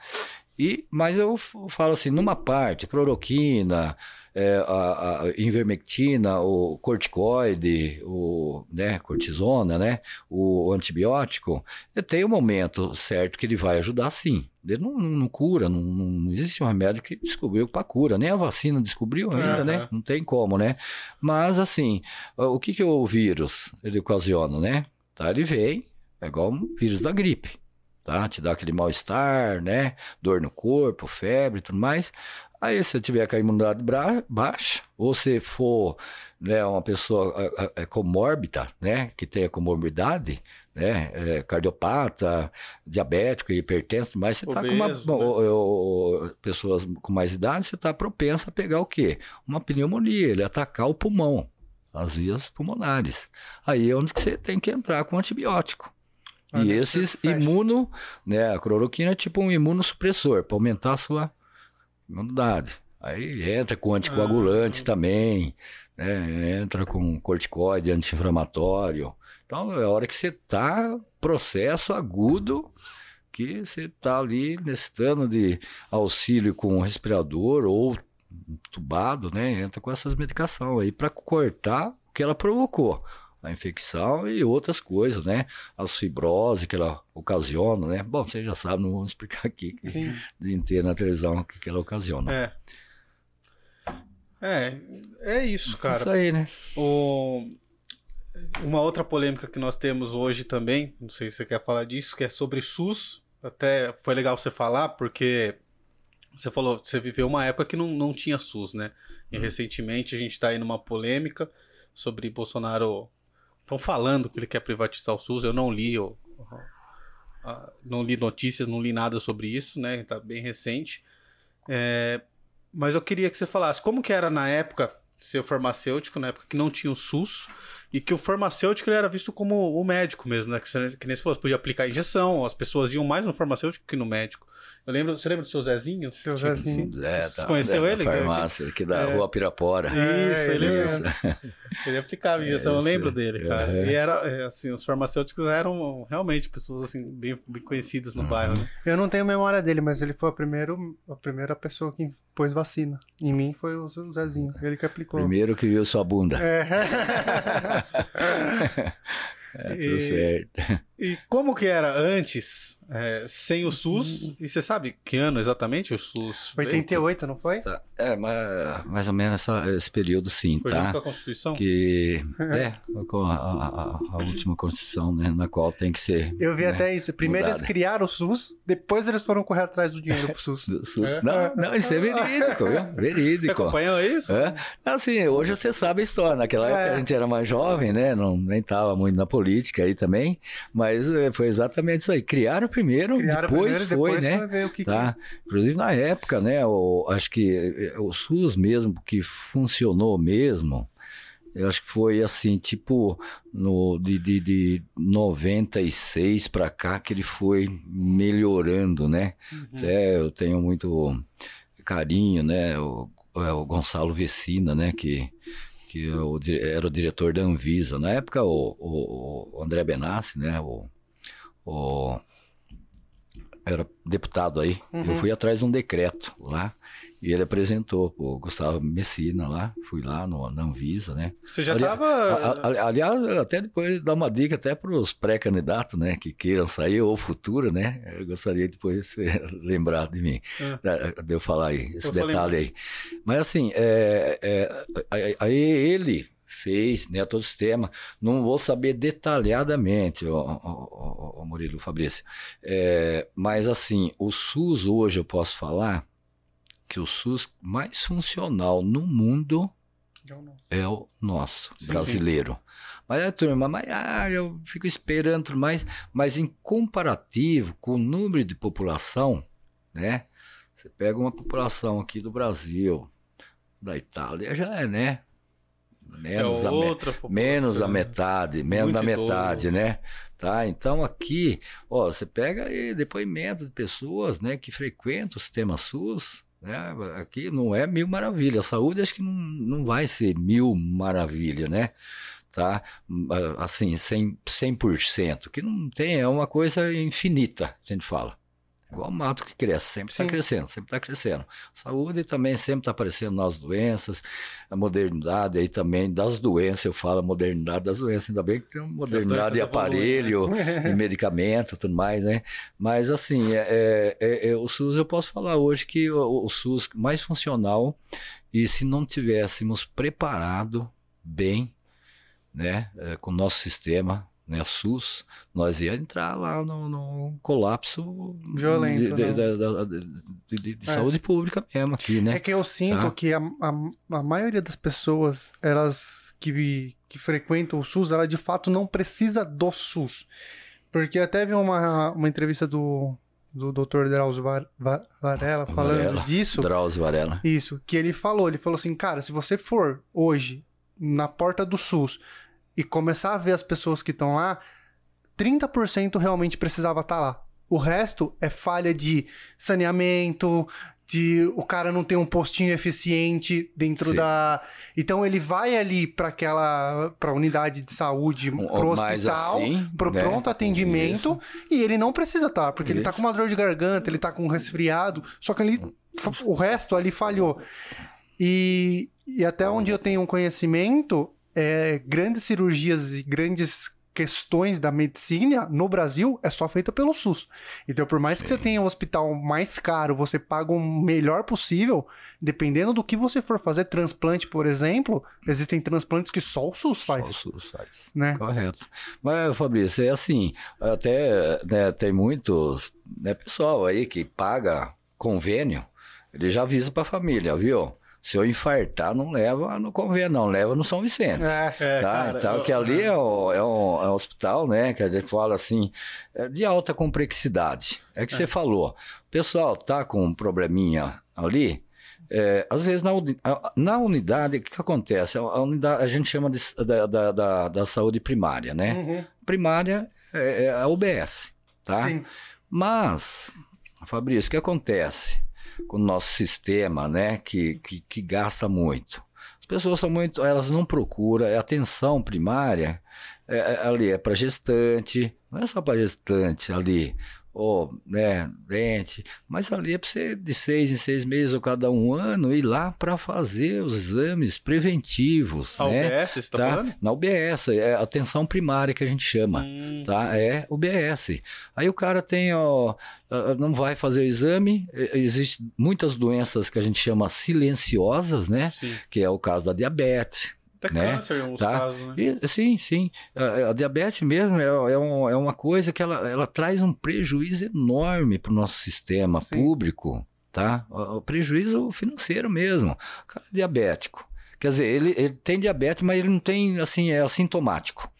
E, mas eu falo assim, numa parte, cloroquina, é, a, a invermectina, o corticoide, o né, cortisona, né, o antibiótico, tem um momento certo que ele vai ajudar sim. Ele não, não- cura, não, não- existe um remédio que descobriu para cura, nem a vacina descobriu ainda, né? Aham. Não tem como, né? Mas assim, o que que o vírus ele ocasiona, né? Tá, ele vem, é igual um vírus da gripe, tá? Te dá aquele mal-estar, né? Dor no corpo, febre e tudo mais. Aí se você tiver com a imunidade baixa, ou se for né, uma pessoa é, é, é, comórbida, né? Que tenha comorbidade, né? é, cardiopata, diabético, hipertenso, mas você está com uma né? ou- ou- pessoas com mais idade, você está propensa a pegar o quê? Uma pneumonia, ele atacar o pulmão, as vias pulmonares. Aí é onde que você tem que entrar com antibiótico. Aí e você esses imuno, né, a cloroquina é tipo um imunossupressor para aumentar a sua imunidade. Aí entra com anticoagulante Ah. também, né, entra com corticoide anti-inflamatório. Então é a hora que você tá processo agudo que você tá ali necessitando de auxílio com respirador ou tubado, né? Entra com essas medicações aí para cortar o que ela provocou, a infecção e outras coisas, né? As fibrose que ela ocasiona, né? Bom, você já sabe, não vou explicar aqui Sim. dia inteiro na televisão o que, que ela ocasiona. É. É, é isso, cara. Isso aí, né? O- Uma outra polêmica que nós temos hoje também, não sei se você quer falar disso, que é sobre SUS. Até foi legal você falar, porque você falou, você viveu uma época que não, não tinha SUS, né? E recentemente a gente está aí numa polêmica sobre Bolsonaro. Estão falando que ele quer privatizar o SUS. Eu não li, eu, não li notícias, não li nada sobre isso, né? Tá bem recente. É, mas eu queria que você falasse como que era na época ser farmacêutico, na época que não tinha o SUS, e que o farmacêutico ele era visto como o médico mesmo, né? Que, que nem falou, você podia aplicar injeção, as pessoas iam mais no farmacêutico que no médico. Eu lembro, você lembra do seu Zezinho? Seu Tinha- Zezinho. É, Você conheceu da ele? farmácia aqui da É. Rua Pirapora. Isso, É, ele ele mesmo. (laughs) Ele aplicava injeção, eu isso. lembro dele, cara. Uhum. E era, é, assim, os farmacêuticos eram realmente pessoas, assim, bem, bem conhecidas no Uhum. bairro, né? Eu não tenho memória dele, mas ele foi a, primeiro, a primeira pessoa que pôs vacina. Em mim foi o Zezinho, ele que aplicou. Primeiro que viu sua bunda. É. (laughs) É, tudo E- certo. E como que era antes, é, sem o Uhum. SUS? E você sabe que ano exatamente o SUS? veio? 88, não foi? Tá. É, mas, mais ou menos essa- esse período sim, Foi junto tá? com a Constituição? Que é com a, a- a- última constituição, né? Na qual tem que ser. Eu vi né, até isso. Primeiro eles mudada. criaram o SUS, depois eles foram correr atrás do dinheiro pro SUS. do sul. É? Não, não, isso é verídico, viu? Você Verídico. acompanhou isso? É? Assim, hoje você sabe a história. Naquela época É. a gente era mais jovem, né? Não, nem tava muito na política aí também. Mas é, foi exatamente isso aí. Criaram primeiro, Criaram depois primeiro, foi, depois né? foi que, Tá? Inclusive na época, né? O, acho que eh, o SUS mesmo que funcionou mesmo. Eu acho que foi assim, tipo, no, de, de, de 96 para cá que ele foi melhorando, né? Uhum. Até eu tenho muito carinho, né? O, é, o Gonçalo Vecina, né? Que, que é di- era o diretor da Anvisa. Na época, o, o, o André Benassi, né? O, o- era deputado aí. Uhum. Eu fui atrás de um decreto lá. E ele apresentou o Gustavo Messina lá. Fui lá no, na Anvisa, né? Você já Ali- tava. A- a- aliás, até depois dar uma dica até para os pré-candidatos, né, que queiram sair ou futuro, né? Eu gostaria depois de (laughs) lembrar de mim, É. eh, de eu falar aí, esse Eu falei- detalhe aí. Mas assim, é, é, aí- ele fez, né, todo o sistema, não vou saber detalhadamente, o, o, Murilo Fabrício, É, mas assim, o SUS hoje eu posso falar que o SUS mais funcional no mundo é o nosso, Sim. brasileiro. Mas a turma, mas ah, eu fico esperando tudo mais, mas em comparativo com o número de população, né? Você pega uma população aqui do Brasil, da Itália, já é, né? Menos, é da, outra menos da metade, menos da metade, né? Tá? Então aqui, ó, você pega aí depoimento de pessoas, né, que frequentam o sistema SUS, né? Aqui não é mil maravilha. A saúde acho que não, não vai ser mil maravilha, né? Tá? Assim, 100%, 100%, que não tem, é uma coisa infinita, a gente fala. Igual o mato que cresce, sempre está crescendo, sempre está crescendo. Saúde também sempre está aparecendo novas doenças, a modernidade aí também das doenças, eu falo a modernidade das doenças, ainda bem que tem uma modernidade de aparelho, né? (laughs) e medicamento tudo mais, né? Mas assim, é, é, é, o SUS eu posso falar hoje que o, o SUS mais funcional e se não tivéssemos preparado bem, né, é, com o nosso sistema, né, SUS, nós ia entrar lá no, no colapso violento de, né? de, de, de é. saúde pública mesmo aqui, né? É que eu sinto tá? que a, a, a, maioria das pessoas, elas que, que frequentam o SUS, ela de fato não precisa do SUS. Porque até vi uma, uma entrevista do, do Dr. Drauzio Varela falando Varela, disso. Drauzio Varela. Isso, que ele falou, ele falou assim, cara, se você for hoje na porta do SUS e começar a ver as pessoas que estão lá, 30% realmente precisava estar tá lá. O resto é falha de saneamento, de o cara não ter um postinho eficiente dentro Sim. da. Então ele vai ali para aquela para unidade de saúde, pro hospital, assim, pro né? pronto atendimento Isso. e ele não precisa estar, tá, porque Isso. ele tá com uma dor de garganta, ele tá com um resfriado, só que ali o resto ali falhou. E, e até onde eu tenho um conhecimento, é, grandes cirurgias e grandes questões da medicina no Brasil é só feita pelo SUS. Então, por mais Sim. que você tenha um hospital mais caro, você paga o melhor possível, dependendo do que você for fazer, transplante, por exemplo, existem transplantes que só o SUS faz. Só o SUS faz. Né? Correto. Mas, Fabrício, é assim, até né, tem muitos né, pessoal aí que paga convênio, ele já avisa para a família, viu? Se eu infartar, não leva no convênio, não, leva no São Vicente. É, é, tá? Cara, então, eu, que ali é, o, é, um, é um hospital, né? Que a gente fala assim, é de alta complexidade. É que é. você falou, o pessoal tá com um probleminha ali, é, às vezes na, na unidade, o que, que, acontece? A, unidade, a gente chama de, da, da, da, da saúde primária, né? Uhum. Primária é, é a UBS, tá? Sim. Mas, Fabrício, o que acontece? Com o nosso sistema, né, que, que, que gasta muito. As pessoas são muito, elas não procuram, é atenção primária, é, é, ali é para gestante, não é só para gestante ali ou né, dente, mas ali é para você de seis em seis meses ou cada um ano ir lá para fazer os exames preventivos. A né? UBS, você está tá? falando? Na UBS, é atenção primária que a gente chama, hum. tá? É UBS. Aí o cara tem, ó, não vai fazer o exame, existem muitas doenças que a gente chama silenciosas, né? Sim. Que é o caso da diabetes, até né? câncer em alguns tá? casos, né? E, sim, sim. A, a, diabetes mesmo é, é, um, é uma coisa que ela, ela traz um prejuízo enorme para o nosso sistema sim. público, tá? O, o, prejuízo financeiro mesmo. O cara é diabético. Quer dizer, ele, ele tem diabetes, mas ele não tem, assim, é assintomático,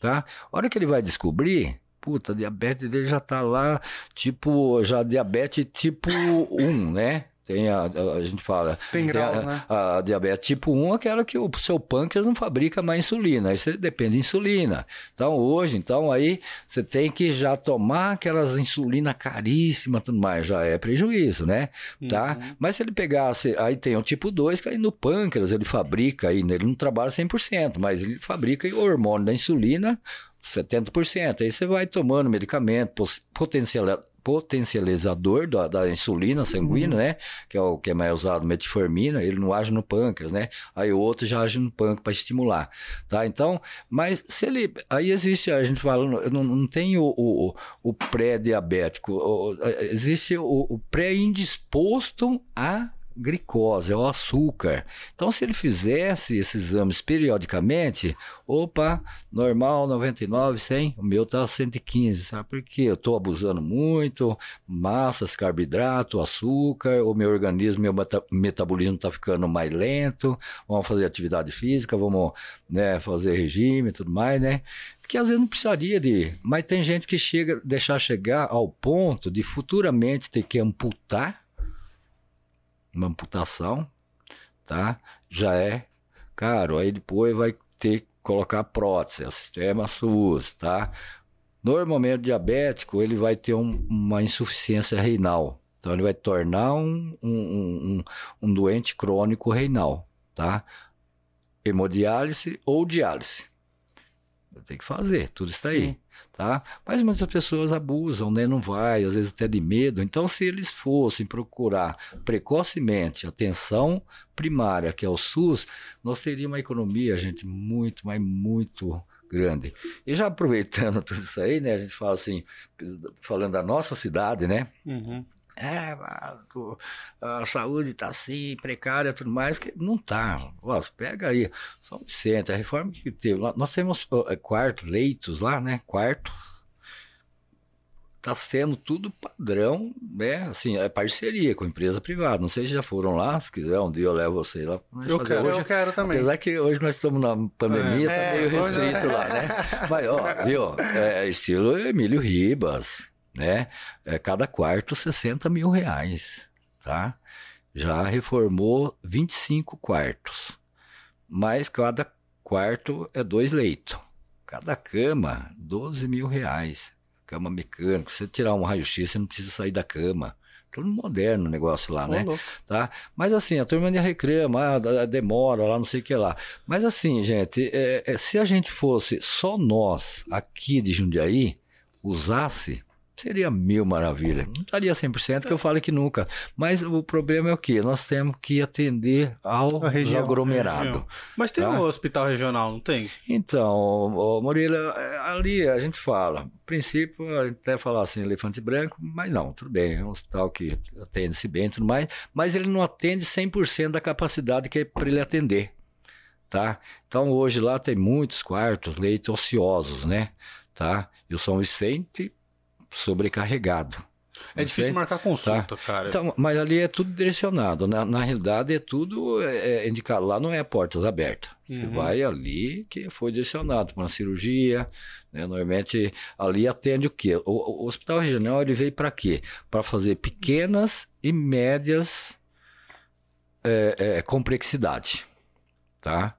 tá? A hora que ele vai descobrir, puta, a diabetes dele já tá lá, tipo, já diabetes tipo 1, né? Tem a, a, a, gente fala. Tem graus, a, né? A, diabetes tipo 1 é aquela que o seu pâncreas não fabrica mais insulina. Aí você depende de insulina. Então, hoje, então, aí você tem que já tomar aquelas insulina caríssimas tudo mais. Já é prejuízo, né? Tá? Uhum. Mas se ele pegasse. Aí tem o tipo 2, que aí no pâncreas ele fabrica aí, ele não trabalha 100%, mas ele fabrica o hormônio da insulina 70%. Aí você vai tomando medicamento, potencial, potencializador da, da insulina sanguínea, uhum. né? Que é o que é mais usado, metformina, ele não age no pâncreas, né? Aí o outro já age no pâncreas para estimular, tá? Então, mas se ele... Aí existe, a gente fala, não, não tem o, o, o pré-diabético, existe o, o pré-indisposto a glicose, é o açúcar. Então, se ele fizesse esses exames periodicamente, opa, normal, 99, 100, o meu tá 115, sabe por quê? Eu estou abusando muito, massas, carboidrato, açúcar, o meu organismo, meu meta metabolismo está ficando mais lento, vamos fazer atividade física, vamos né, fazer regime e tudo mais, né? que às vezes não precisaria de, mas tem gente que chega, deixar chegar ao ponto de futuramente ter que amputar uma amputação, tá? Já é caro. Aí depois vai ter que colocar prótese, é sistema SUS, tá? Normalmente o diabético ele vai ter um, uma insuficiência renal. Então ele vai tornar um, um, um, um doente crônico renal, tá? Hemodiálise ou diálise. Tem que fazer, tudo está aí. Tá? Mas muitas pessoas abusam, né? Não vai, às vezes até de medo. Então, se eles fossem procurar precocemente atenção primária, que é o SUS, nós teríamos uma economia, gente, muito, mas muito grande. E já aproveitando (laughs) tudo isso aí, né? A gente fala assim, falando da nossa cidade, né? Uhum. É, a saúde está assim, precária tudo mais, que não está. Pega aí, São Vicente, a reforma que teve. Nós temos é, quartos, leitos lá, né? Quartos. Está sendo tudo padrão, né? Assim, é parceria com empresa privada. Não sei se já foram lá, se quiser, um dia eu levo você lá. Eu quero, hoje, eu quero também. Apesar que hoje nós estamos na pandemia, é, tá meio é, restrito é. lá, né? Mas, ó, viu? É estilo Emílio Ribas né? É, cada quarto 60 mil reais, tá? Já reformou 25 quartos, mas cada quarto é dois leitos. Cada cama, 12 mil reais. Cama mecânica, você tirar um raio-x, você não precisa sair da cama. Tudo moderno o negócio lá, né? Tá? Mas assim, a turma reclama, ah, demora lá, não sei o que lá. Mas assim, gente, é, é, se a gente fosse só nós aqui de Jundiaí, usasse Seria mil maravilha. Não estaria 100%, que eu falo que nunca. Mas o problema é o quê? Nós temos que atender ao região, aglomerado. Mas tem tá? um hospital regional, não tem? Então, Murilo, é, ali a gente fala. No princípio, a gente até falar assim, elefante branco, mas não, tudo bem. É um hospital que atende-se bem e tudo mais. Mas ele não atende 100% da capacidade que é para ele atender. Tá? Então, hoje lá tem muitos quartos, leitos ociosos, né? Tá? E o São Vicente sobrecarregado. É difícil marcar consulta, tá? cara. Então, mas ali é tudo direcionado. Na, na realidade, é tudo é, é indicado. Lá não é portas abertas. Você uhum. vai ali que foi direcionado para uma cirurgia. Né? Normalmente, ali atende o quê? O, o hospital regional ele veio para quê? Para fazer pequenas e médias é, é, complexidade. Tá?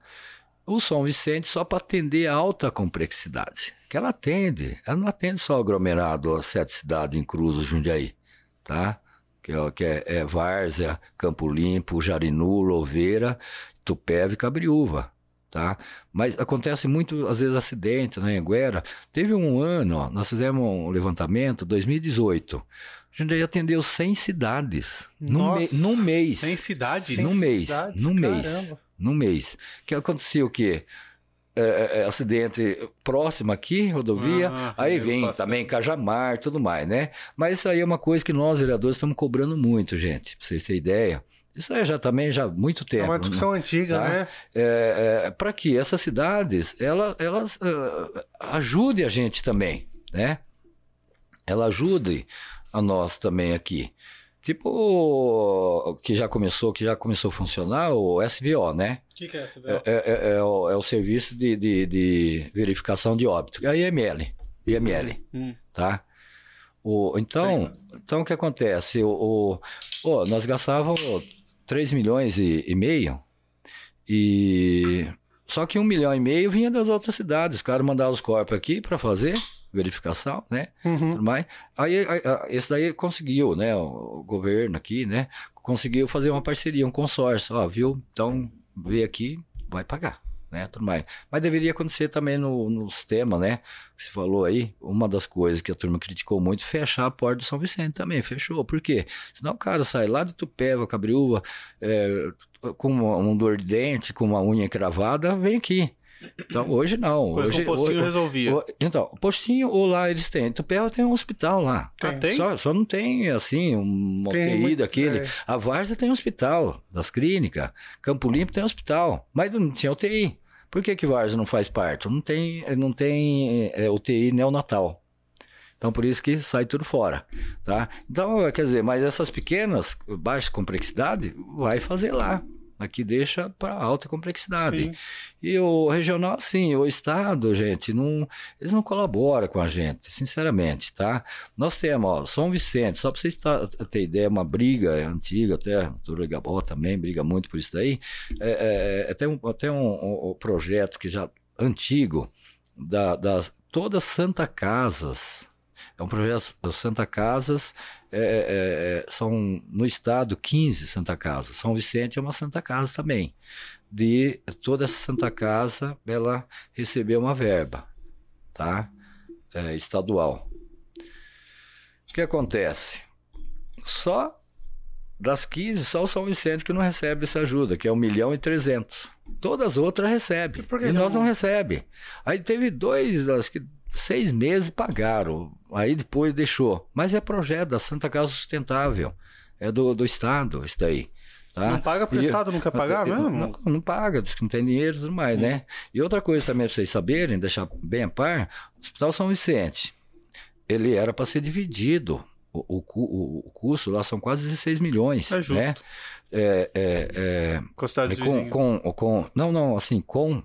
O São Vicente só para atender alta complexidade que ela atende. Ela não atende só o aglomerado, as sete cidades em Cruz, Jundiaí, tá? Que é, que é, é Várzea, Campo Limpo, Jarinu, Louveira, Tupéva e Cabriúva, tá? Mas acontece muito, às vezes, acidente na né, Anguera. Teve um ano, ó, nós fizemos um levantamento, 2018, a gente atendeu 100 cidades num, me, num mês. 100 cidades? Num mês, cidades? num mês, num mês. Que acontecia o quê? É, é, é, acidente próximo aqui, rodovia, ah, aí vem também Cajamar tudo mais, né? Mas isso aí é uma coisa que nós, vereadores, estamos cobrando muito, gente, pra vocês terem ideia. Isso aí já também já há muito tempo. É uma discussão né? antiga, tá? né? É, é, para que essas cidades elas, elas uh, ajudem a gente também, né? Ela ajude a nós também aqui. Tipo, que já começou, que já começou a funcionar, o SVO, né? O que, que, é SVO? É, é, é, é, o, é o serviço de, de, de, verificação de óbito. É a IML. IML, hum. tá? O, então, então, o que acontece? O, o, nós gastávamos 3 milhões e, e meio e... Só que um milhão e meio vinha das outras cidades. Os caras mandavam os corpos aqui para fazer verificação, né? Uhum. Tudo mais. Aí, aí, esse daí conseguiu, né? O, governo aqui, né? Conseguiu fazer uma parceria, um consórcio, ó, viu? Então, vê aqui, vai pagar. Né, tudo mais. Mas deveria acontecer também no, no sistema, né? Você falou aí, uma das coisas que a turma criticou muito, fechar a porta do São Vicente também, fechou. Por quê? Senão o cara sai lá de Tupéva, Cabriúva, é, com um dor de dente, com uma unha cravada, vem aqui. Então, hoje não. Coisa hoje, com postinho hoje, resolvia. Hoje, então, postinho ou lá eles têm. Tupéva tem um hospital lá. Tem? Ah, tem? Só, só, não tem, assim, um UTI daquele. É. A Várzea tem um hospital, das clínicas. Campo Limpo tem um hospital. Mas não tinha UTI. Por que que Várzea não faz parte? Não tem, não tem é, UTI neonatal. Então, por isso que sai tudo fora, tá? Então, quer dizer, mas essas pequenas, baixa complexidade, vai fazer lá Aqui deixa para alta complexidade. Sim. E o regional, sim, o Estado, gente, não, eles não colaboram com a gente, sinceramente, tá? Nós temos, ó, São Vicente, só para vocês tá, ter ideia, uma briga antiga, até o doutor Gabó também briga muito por isso daí. É, é, é tem um, tem um, um, um projeto que já antigo, da, das todas Santa Casas. É um projeto Santa Casas, é, é, é, são no estado 15 Santa Casas. São Vicente é uma Santa Casa também. De toda essa Santa Casa, ela recebeu uma verba, tá? É, estadual. O que acontece? Só das 15, só o São Vicente que não recebe essa ajuda, que é 1 milhão e 300. Todas as outras recebem. E, e nós não, não recebemos. Aí teve dois, acho que seis meses pagaram. Aí depois deixou. Mas é projeto da Santa Casa Sustentável. É do, do Estado, isso daí. Tá? Não paga porque e, o Estado não quer pagar mesmo? Não, não paga, diz que não tem dinheiro e tudo mais, hum. né? E outra coisa também para vocês saberem, deixar bem a par, o Hospital São Vicente, ele era para ser dividido o, o, o, custo lá são quase 16 milhões. É justo. Né? É, é, é, com, é com, com, com, Não, não, assim, com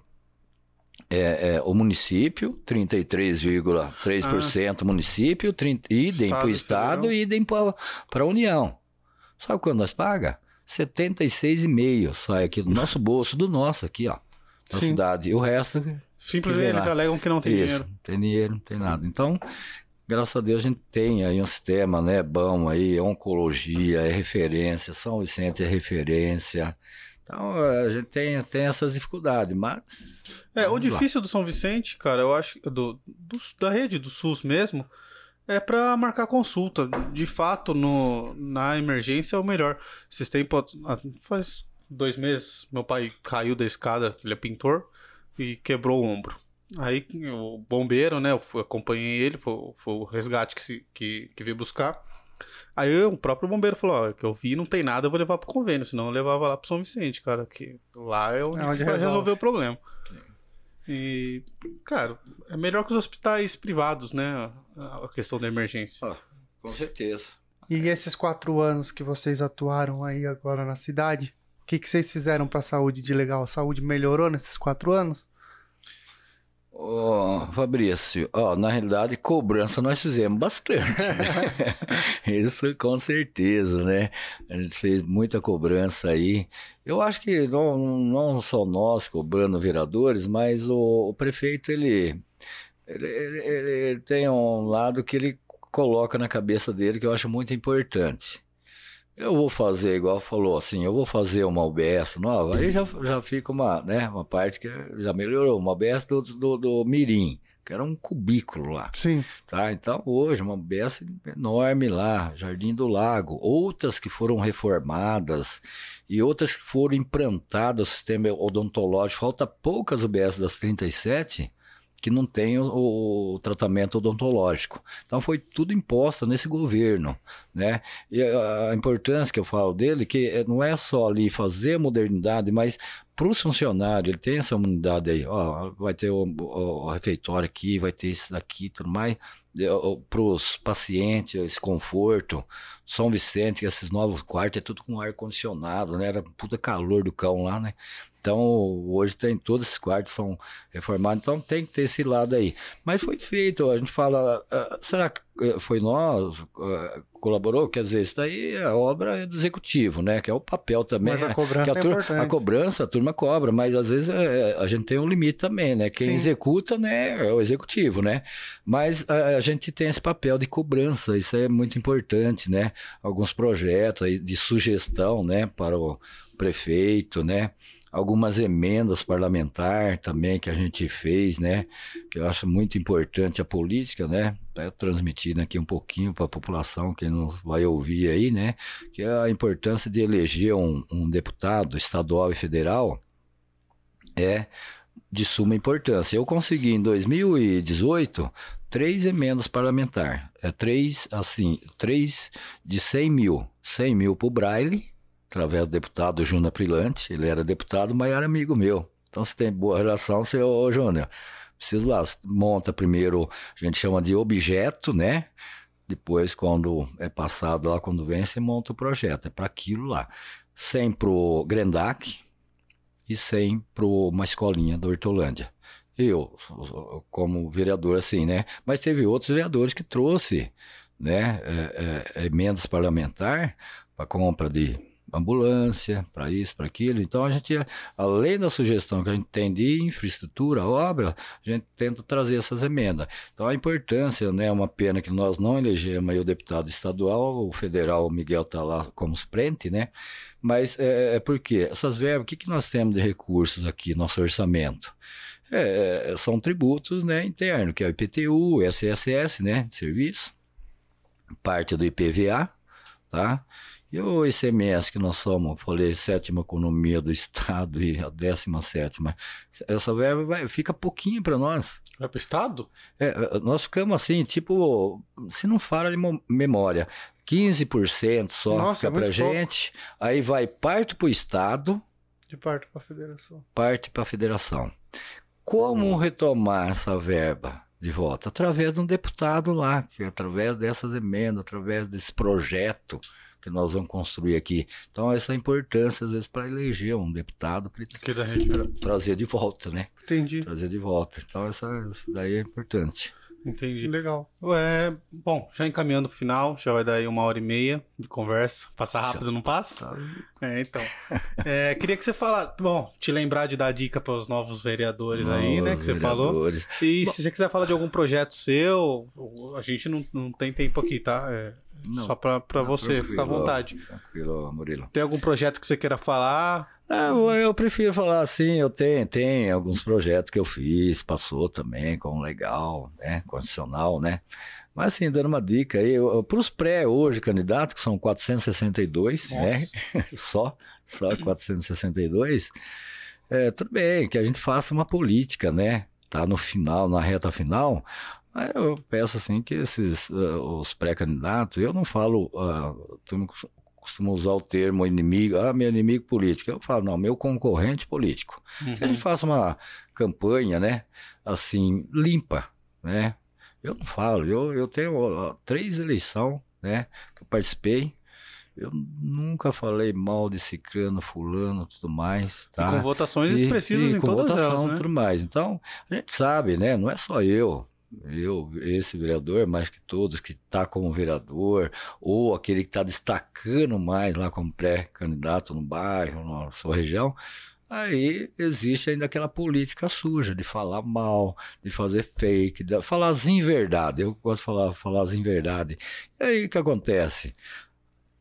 é, é, o município, 33,3% ah. município, 30, idem para o Estado e idem para a União. Sabe quando nós paga? 76,5 sai aqui do nosso bolso, do nosso aqui, ó, da Sim. cidade. E o resto... Simplesmente eles alegam que não tem Isso, dinheiro. Não tem dinheiro, não tem nada. Então, graças a Deus a gente tem aí um sistema, né, bom aí, oncologia é referência, São Vicente é referência. Então a gente tem, tem essas dificuldades, mas. É, o difícil lá. do São Vicente, cara, eu acho do, do da rede do SUS mesmo, é para marcar consulta. De fato, no, na emergência é o melhor. Vocês têm. Faz dois meses, meu pai caiu da escada, ele é pintor, e quebrou o ombro. Aí o bombeiro, né? Eu acompanhei ele, foi, foi o resgate que, se, que, que veio buscar. Aí eu, o próprio bombeiro falou: Ó, que eu vi não tem nada, eu vou levar pro convênio, senão eu levava lá pro São Vicente, cara, que lá é onde, é onde vai resolve. resolver o problema. E, cara, é melhor que os hospitais privados, né? A questão da emergência. Ah, com certeza. E esses quatro anos que vocês atuaram aí agora na cidade, o que, que vocês fizeram pra saúde de legal? A saúde melhorou nesses quatro anos? Oh, Fabrício, oh, na realidade, cobrança nós fizemos bastante. Né? (laughs) Isso com certeza, né? A gente fez muita cobrança aí. Eu acho que não, não só nós cobrando vereadores, mas o, o prefeito, ele, ele, ele, ele tem um lado que ele coloca na cabeça dele que eu acho muito importante. Eu vou fazer, igual falou assim, eu vou fazer uma UBS nova, aí já, já fica uma, né, uma parte que já melhorou, uma UBS do, do, do Mirim, que era um cubículo lá. Sim. Tá? Então, hoje, uma UBS enorme lá, Jardim do Lago, outras que foram reformadas e outras que foram implantadas, o sistema odontológico, falta poucas UBS das 37, que não tem o, o, tratamento odontológico. Então foi tudo imposto nesse governo, né? E a, importância que eu falo dele que é, não é só ali fazer a modernidade, mas para os funcionários, ele tem essa unidade aí, ó, vai ter o, o, o refeitório aqui, vai ter isso daqui, tudo mais, para os pacientes, esse conforto, São Vicente, esses novos quartos, é tudo com ar condicionado, né? Era puta calor do cão lá, né? Então, hoje tem todos esses quartos são reformados, então tem que ter esse lado aí. Mas foi feito, a gente fala, uh, será que eh, foi nós, uh, colaborou? Quer dizer, isso daí é a obra do executivo, né? Que é o papel também. Mas a cobrança a, é importante. a cobrança, a turma cobra, mas às vezes é, a gente tem um limite também, né? Quem Sim. executa, né, é o executivo, né? Mas a, a, gente tem esse papel de cobrança, isso é muito importante, né? Alguns projetos aí de sugestão, né, para o prefeito, né? Algumas emendas parlamentares também que a gente fez, né? Que eu acho muito importante a política, né? Tá transmitindo aqui um pouquinho para a população, quem não vai ouvir aí, né? Que é a importância de eleger um, um deputado estadual e federal é de suma importância. Eu consegui em 2018 três emendas parlamentares. É três, assim, três de 100 mil. 100 mil para o Braille, através do deputado Júnior Prilante. Ele era deputado, mas era amigo meu. Então, se tem boa relação, você, ô Júnior, preciso lá, monta primeiro, a gente chama de objeto, né? Depois, quando é passado lá, quando vem, você monta o projeto. É para aquilo lá. Sempre o Grendac, e 100 para uma escolinha da Hortolândia. Eu, como vereador, assim, né? Mas teve outros vereadores que trouxe, né, é, é, emendas parlamentar para compra de ambulância, para isso, para aquilo. Então a gente, além da sugestão que a gente tem de infraestrutura, obra, a gente tenta trazer essas emendas. Então a importância, né, é uma pena que nós não elegemos aí o deputado estadual, o federal o Miguel está lá como suplente, né? Mas é, é porque essas verbas, o que, que nós temos de recursos aqui, nosso orçamento? É, são tributos né, internos, que é o IPTU, SSS, né, serviço, parte do IPVA, tá? E o ICMS, que nós somos, falei, sétima economia do Estado e a décima sétima, essa verba vai, fica pouquinho para nós. Vai para o Estado? É, nós ficamos assim, tipo, se não fala de memória, 15% só Nossa, fica é para gente, pouco. aí vai parte para o Estado. E parte para a federação. Parte para a federação. Como uhum. retomar essa verba? de volta através de um deputado lá, que através dessas emendas, através desse projeto que nós vamos construir aqui. Então, essa importância, às vezes, para eleger um deputado, para tra trazer de volta, né? Entendi. Trazer de volta. Então, essa, isso daí é importante. Entendi. Legal. É, bom, já encaminhando pro final, já vai dar aí uma hora e meia de conversa. Passa rápido, já. não passa? Tá. É, então. É, queria que você falasse, bom, te lembrar de dar dica para os novos vereadores novos aí, né, que você vereadores. falou. E bom, se você quiser falar de algum projeto seu, a gente não, não tem tempo aqui, tá? É, não, Só para você ficar à vontade. Tranquilo, Murilo. Tem algum projeto que você queira falar? Não, eu prefiro falar assim, eu tenho, tenho alguns projetos que eu fiz, passou também com legal, né, condicional, né? Mas assim, dando uma dica aí, para os pré hoje candidatos, que são 462, Nossa. né? (laughs) só, só 462, é, tudo bem, que a gente faça uma política, né? Tá no final, na reta final, Aí eu peço assim que esses uh, os pré-candidatos, eu não falo, uh, tu costuma usar o termo inimigo, ah, meu inimigo político. Eu falo, não, meu concorrente político. Uhum. Que a gente faça uma campanha, né, assim, limpa, né? Eu não falo, eu, eu tenho três eleições, né, que eu participei, eu nunca falei mal de ciclano, fulano, tudo mais, tá? E com votações expressivas e, e em todas votação, elas, né? tudo mais. Então, a gente sabe, né, não é só eu, eu, esse vereador, mais que todos que está como vereador, ou aquele que está destacando mais lá como pré-candidato no bairro, na sua região, aí existe ainda aquela política suja de falar mal, de fazer fake, de falar as inverdade. Eu gosto de falar, falar as inverdade. E aí o que acontece?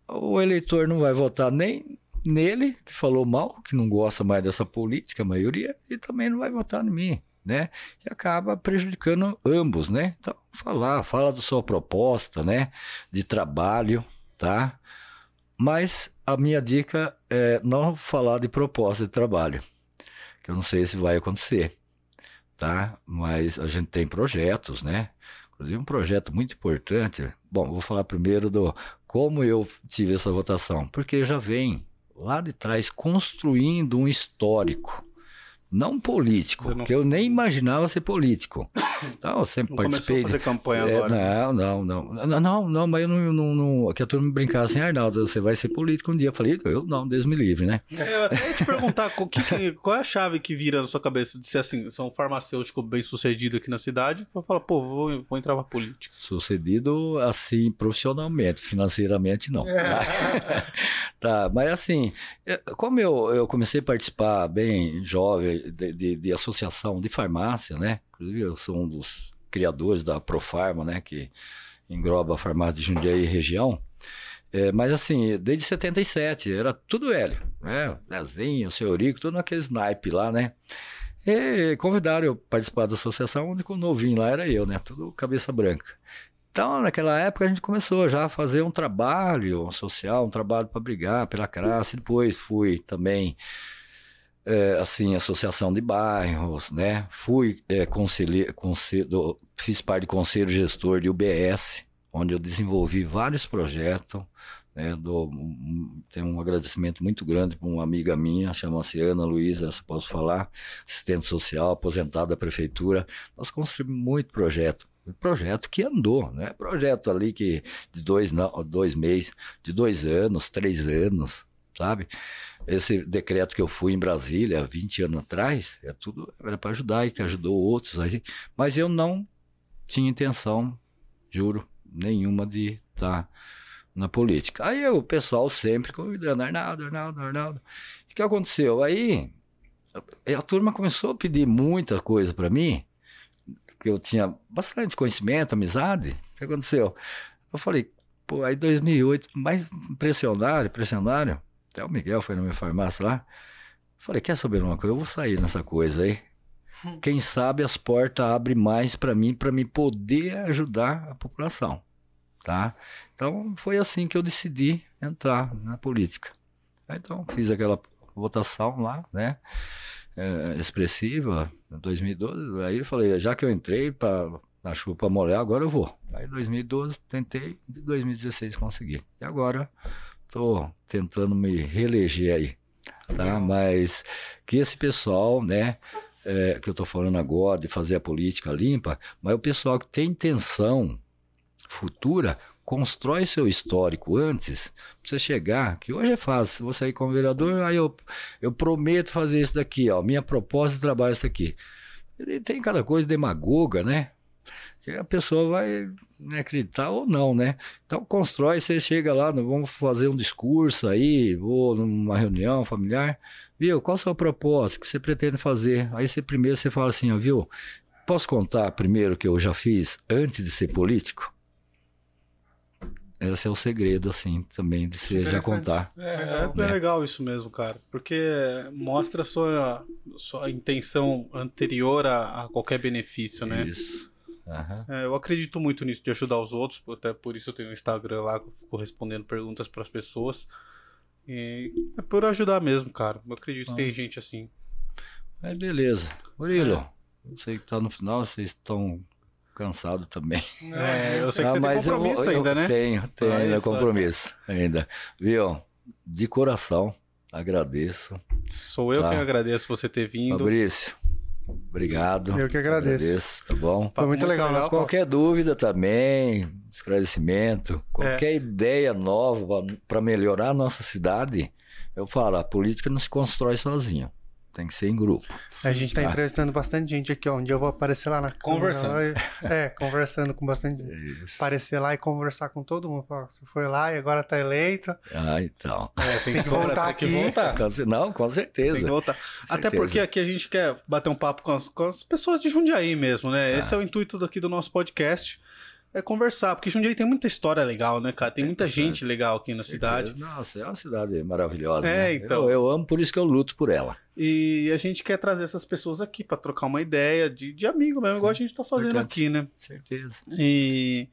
O eleitor não vai votar nem nele, que falou mal, que não gosta mais dessa política, a maioria, e também não vai votar em mim né? E acaba prejudicando ambos, né? Então, falar, fala da sua proposta, né? De trabalho, tá? Mas a minha dica é não falar de proposta de trabalho, que eu não sei se vai acontecer, tá? Mas a gente tem projetos, né? Inclusive um projeto muito importante. Bom, vou falar primeiro do como eu tive essa votação, porque já vem lá de trás construindo um histórico não político, eu não... porque eu nem imaginava ser político. Então, eu sempre não participei. Começou a fazer campanha é, agora. Não, não, não, não, não, não, mas eu não, não, não aqui a turma brincava assim, Arnaldo, você vai ser político um dia. Eu falei, eu não, Deus me livre, né? É, eu até ia te perguntar, qual, que, qual é a chave que vira na sua cabeça de ser assim, sou um farmacêutico bem sucedido aqui na cidade, para falar, pô, vou, vou entrar pra política. Sucedido assim, profissionalmente, financeiramente não. Tá? (laughs) tá, mas assim, como eu, eu comecei a participar bem jovem de, de, de associação de farmácia, né? Inclusive, eu sou um dos criadores da Profarma, né? Que engloba a farmácia de Jundiaí e região. É, mas assim, desde 77, era tudo Hélio, né? Lezinho, Senhorico, tudo naquele naipe lá, né? E convidaram eu participar da associação, o novinho lá era eu, né? Tudo cabeça branca. Então, naquela época, a gente começou já a fazer um trabalho social, um trabalho para brigar pela classe. Depois fui também é, assim, associação de bairros, né? Fui é, conselheiro, conselho, fiz parte do conselho gestor de UBS, onde eu desenvolvi vários projetos. Né? Do, tenho um agradecimento muito grande para uma amiga minha, chama-se Ana Luísa, se posso falar, assistente social, aposentada da prefeitura. Nós construímos muito projeto projeto que andou, né? Projeto ali que de dois, não, dois meses, de dois anos, três anos, sabe? Esse decreto que eu fui em Brasília 20 anos atrás, é tudo era para ajudar e que ajudou outros, mas eu não tinha intenção, juro, nenhuma de estar tá na política. Aí o pessoal sempre convidando, Arnaldo, Arnaldo, Arnaldo. O que aconteceu? Aí a turma começou a pedir muita coisa para mim, que eu tinha bastante conhecimento, amizade. O que aconteceu? Eu falei, pô, aí 2008, mais pressionário, pressionário. Até o Miguel foi na minha farmácia lá. Falei, quer saber uma coisa? Eu vou sair nessa coisa aí. (laughs) Hum. Quem sabe as portas abrem mais para mim, para me poder ajudar a população, tá? Então foi assim que eu decidi entrar na política. Então fiz aquela votação lá, né? É, expressiva, em 2012. Aí eu falei, já que eu entrei para na chuva para molhar, agora eu vou. Aí 2012 tentei, em 2016 consegui. E agora tô tentando me reeleger aí, tá? Mas que esse pessoal, né, é, que eu tô falando agora de fazer a política limpa, mas o pessoal que tem intenção futura constrói seu histórico antes, pra você chegar, que hoje é fácil, vou sair como vereador, aí eu, eu prometo fazer isso daqui, ó, minha proposta de trabalho é isso daqui. Ele tem cada coisa demagoga, né? Que a pessoa vai né, acreditar ou não, né? Então constrói, você chega lá, vamos fazer um discurso aí, vou numa reunião familiar, viu? Qual a sua proposta? O que você pretende fazer? Aí você primeiro você fala assim, ó, viu? Posso contar primeiro o que eu já fiz antes de ser político? Esse é o segredo, assim, também, de você já contar. É, é, é, legal isso mesmo, cara. Porque mostra a sua, sua intenção anterior a, a qualquer benefício, né? Isso. Uhum. É, eu acredito muito nisso, de ajudar os outros. Até por isso eu tenho um Instagram lá fico respondendo perguntas para as pessoas. E é por ajudar mesmo, cara. Eu acredito que tem gente assim. É, beleza. Murilo, é. eu sei que tá no final, vocês estão cansado também. É, eu sei que ah, você tem compromisso eu, eu, ainda, né? Tenho, tenho ah, ainda compromisso ainda. Viu? De coração, agradeço. Sou eu tá? que agradeço você ter vindo. Fabrício, obrigado. Eu que agradeço. agradeço tá bom? Foi muito, muito legal. legal qualquer dúvida também, esclarecimento, qualquer é. ideia nova para melhorar a nossa cidade, eu falo, a política não se constrói sozinho. Tem que ser em grupo. A gente está tá? entrevistando bastante gente aqui, ó. Um dia eu vou aparecer lá na Conversando. Lá e, é, conversando com bastante gente. Aparecer lá e conversar com todo mundo. Falar, você foi lá e agora está eleito. Ah, então. É, tem, tem, que voltar aqui. Tem que voltar. Não, com certeza. Tem que voltar. Até porque aqui a gente quer bater um papo com as, com as pessoas de Jundiaí mesmo, né? Ah. Esse é o intuito aqui do nosso podcast é conversar, porque Jundiaí tem muita história legal, né, cara? Tem muita gente legal aqui na cidade. Nossa, é uma cidade maravilhosa. É, né? então. Eu, eu, amo, por isso que eu luto por ela. E a gente quer trazer essas pessoas aqui para trocar uma ideia de, de amigo mesmo, igual a gente tá fazendo aqui, né? Certeza. E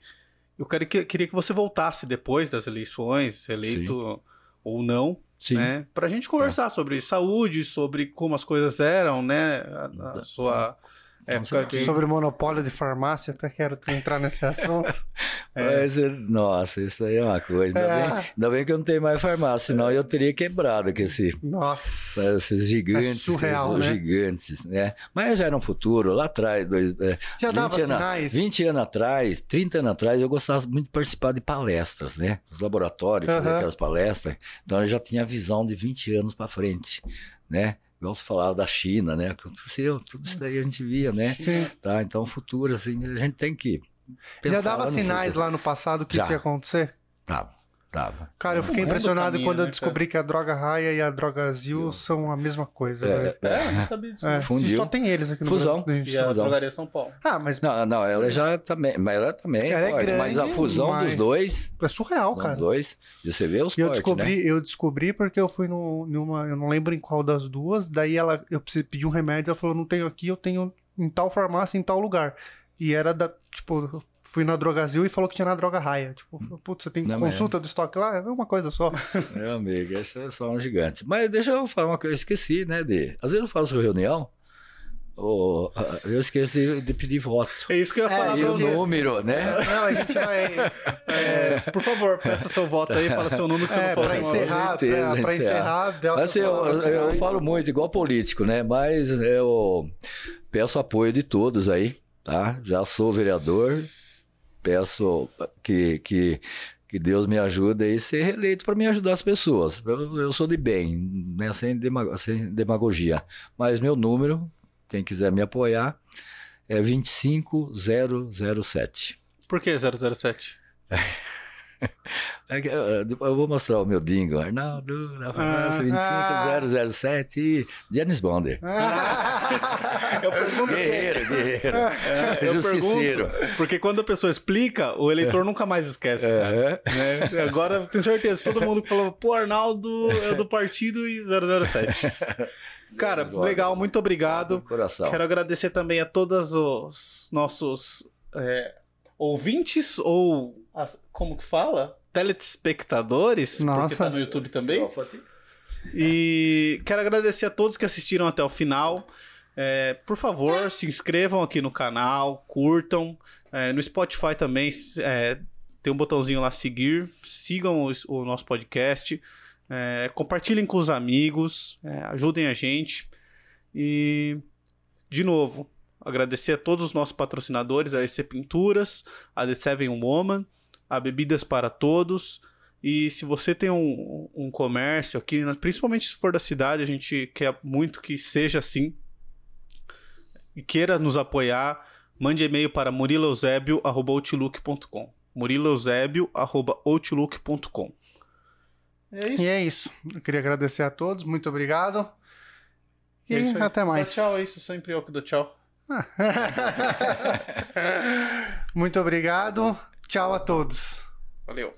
eu queria que, queria que você voltasse depois das eleições, eleito Sim. ou não, Sim. né? Pra gente conversar tá. sobre saúde, sobre como as coisas eram, né? A, a sua é, de... Sobre monopólio de farmácia, até quero entrar nesse assunto. é. (laughs) Mas, nossa, isso aí é uma coisa. Ainda, é. bem, ainda bem que eu não tenho mais farmácia, senão eu teria quebrado com esse, nossa. esses gigantes. É surreal, né? gigantes, né? Mas já era um futuro, lá atrás. Dois, é, já dava anos, sinais. 20 anos atrás, 30 anos atrás, eu gostava muito de participar de palestras, né? Os laboratórios, fazer aquelas palestras. Então eu já tinha visão de 20 anos para frente, né? Igual você falava da China, né? Aconteceu, tudo isso daí a gente via, né? Sim. Tá, então, futuro, assim, a gente tem que. Já dava sinais futuro. lá no passado que Já. isso ia acontecer? Tava. Tava. Cara, eu fiquei impressionado caminho, quando eu né, descobri que a droga raia e a droga azul são a mesma coisa. É, é, não sabia disso. É, Fundiu. Só tem eles aqui no Fusão. Brasil. E a fusão. drogaria São Paulo. Ah, mas... Não, não, ela já também, mas ela também ela é grande, mas a fusão mas... dos dois... É surreal, cara. Dos dois, você vê os eu cortes, descobri, né? Eu descobri porque eu fui no, numa... Eu não lembro em qual das duas, daí ela, eu pedi um remédio, ela falou, não tenho aqui, eu tenho em tal farmácia, em tal lugar. E era da, tipo, fui na Drogazil e falou que tinha na Droga Raia. Tipo, putz, você tem não, consulta do estoque lá? É uma coisa só. (laughs) Meu amigo, esse é só um gigante. Mas deixa eu falar uma coisa, eu esqueci, né, de... Às vezes eu faço reunião, Oh, eu esqueci de pedir voto. É isso que eu ia falar. É, o número, né? Não, a gente vai. É, por favor, peça seu voto aí, fala seu número que você é, não falou. Pra encerrar, pra, pra encerrar. Mas eu, eu, eu falo muito, igual político, né? Mas eu peço apoio de todos aí, tá? Já sou vereador, peço que, que, que Deus me ajude a ser reeleito para me ajudar as pessoas. Eu, eu sou de bem, né, sem, demag sem demagogia. Mas meu número, quem quiser me apoiar, é 25007. Por que 007? (laughs) (laughs) É eu vou mostrar o meu dingo. Arnaldo, na farmácia ah, 25007, Janis Bonder. Ah, (laughs) eu pergunto. Guerreiro, guerreiro. eu Justiceiro. Pergunto, porque quando a pessoa explica, o eleitor nunca mais esquece, cara. É. Né? Agora, tenho certeza, todo mundo falou, pô, Arnaldo é do partido e 007. (laughs) Cara, legal, muito obrigado. Coração. Quero agradecer também a todos os nossos é, ouvintes ou as, como que fala? Telespectadores, Nossa. porque tá no YouTube também. E quero agradecer a todos que assistiram até o final. É, por favor, se inscrevam aqui no canal, curtam. É, no Spotify também é, tem um botãozinho lá seguir. Sigam o, o nosso podcast. É, compartilhem com os amigos. É, ajudem a gente. E, de novo, agradecer a todos os nossos patrocinadores, a EC Pinturas, a The Seven Woman a Bebidas para Todos. E se você tem um, um comércio aqui, principalmente se for da cidade, a gente quer muito que seja assim. E queira nos apoiar, mande e-mail para muriloeusebio.outlook.com muriloeusebio.outlook.com É isso. E é isso. Eu queria agradecer a todos, muito obrigado. E é até mais. Dá tchau, é isso. Sempre eu que dou tchau. (laughs) muito obrigado. Tchau a todos. Valeu.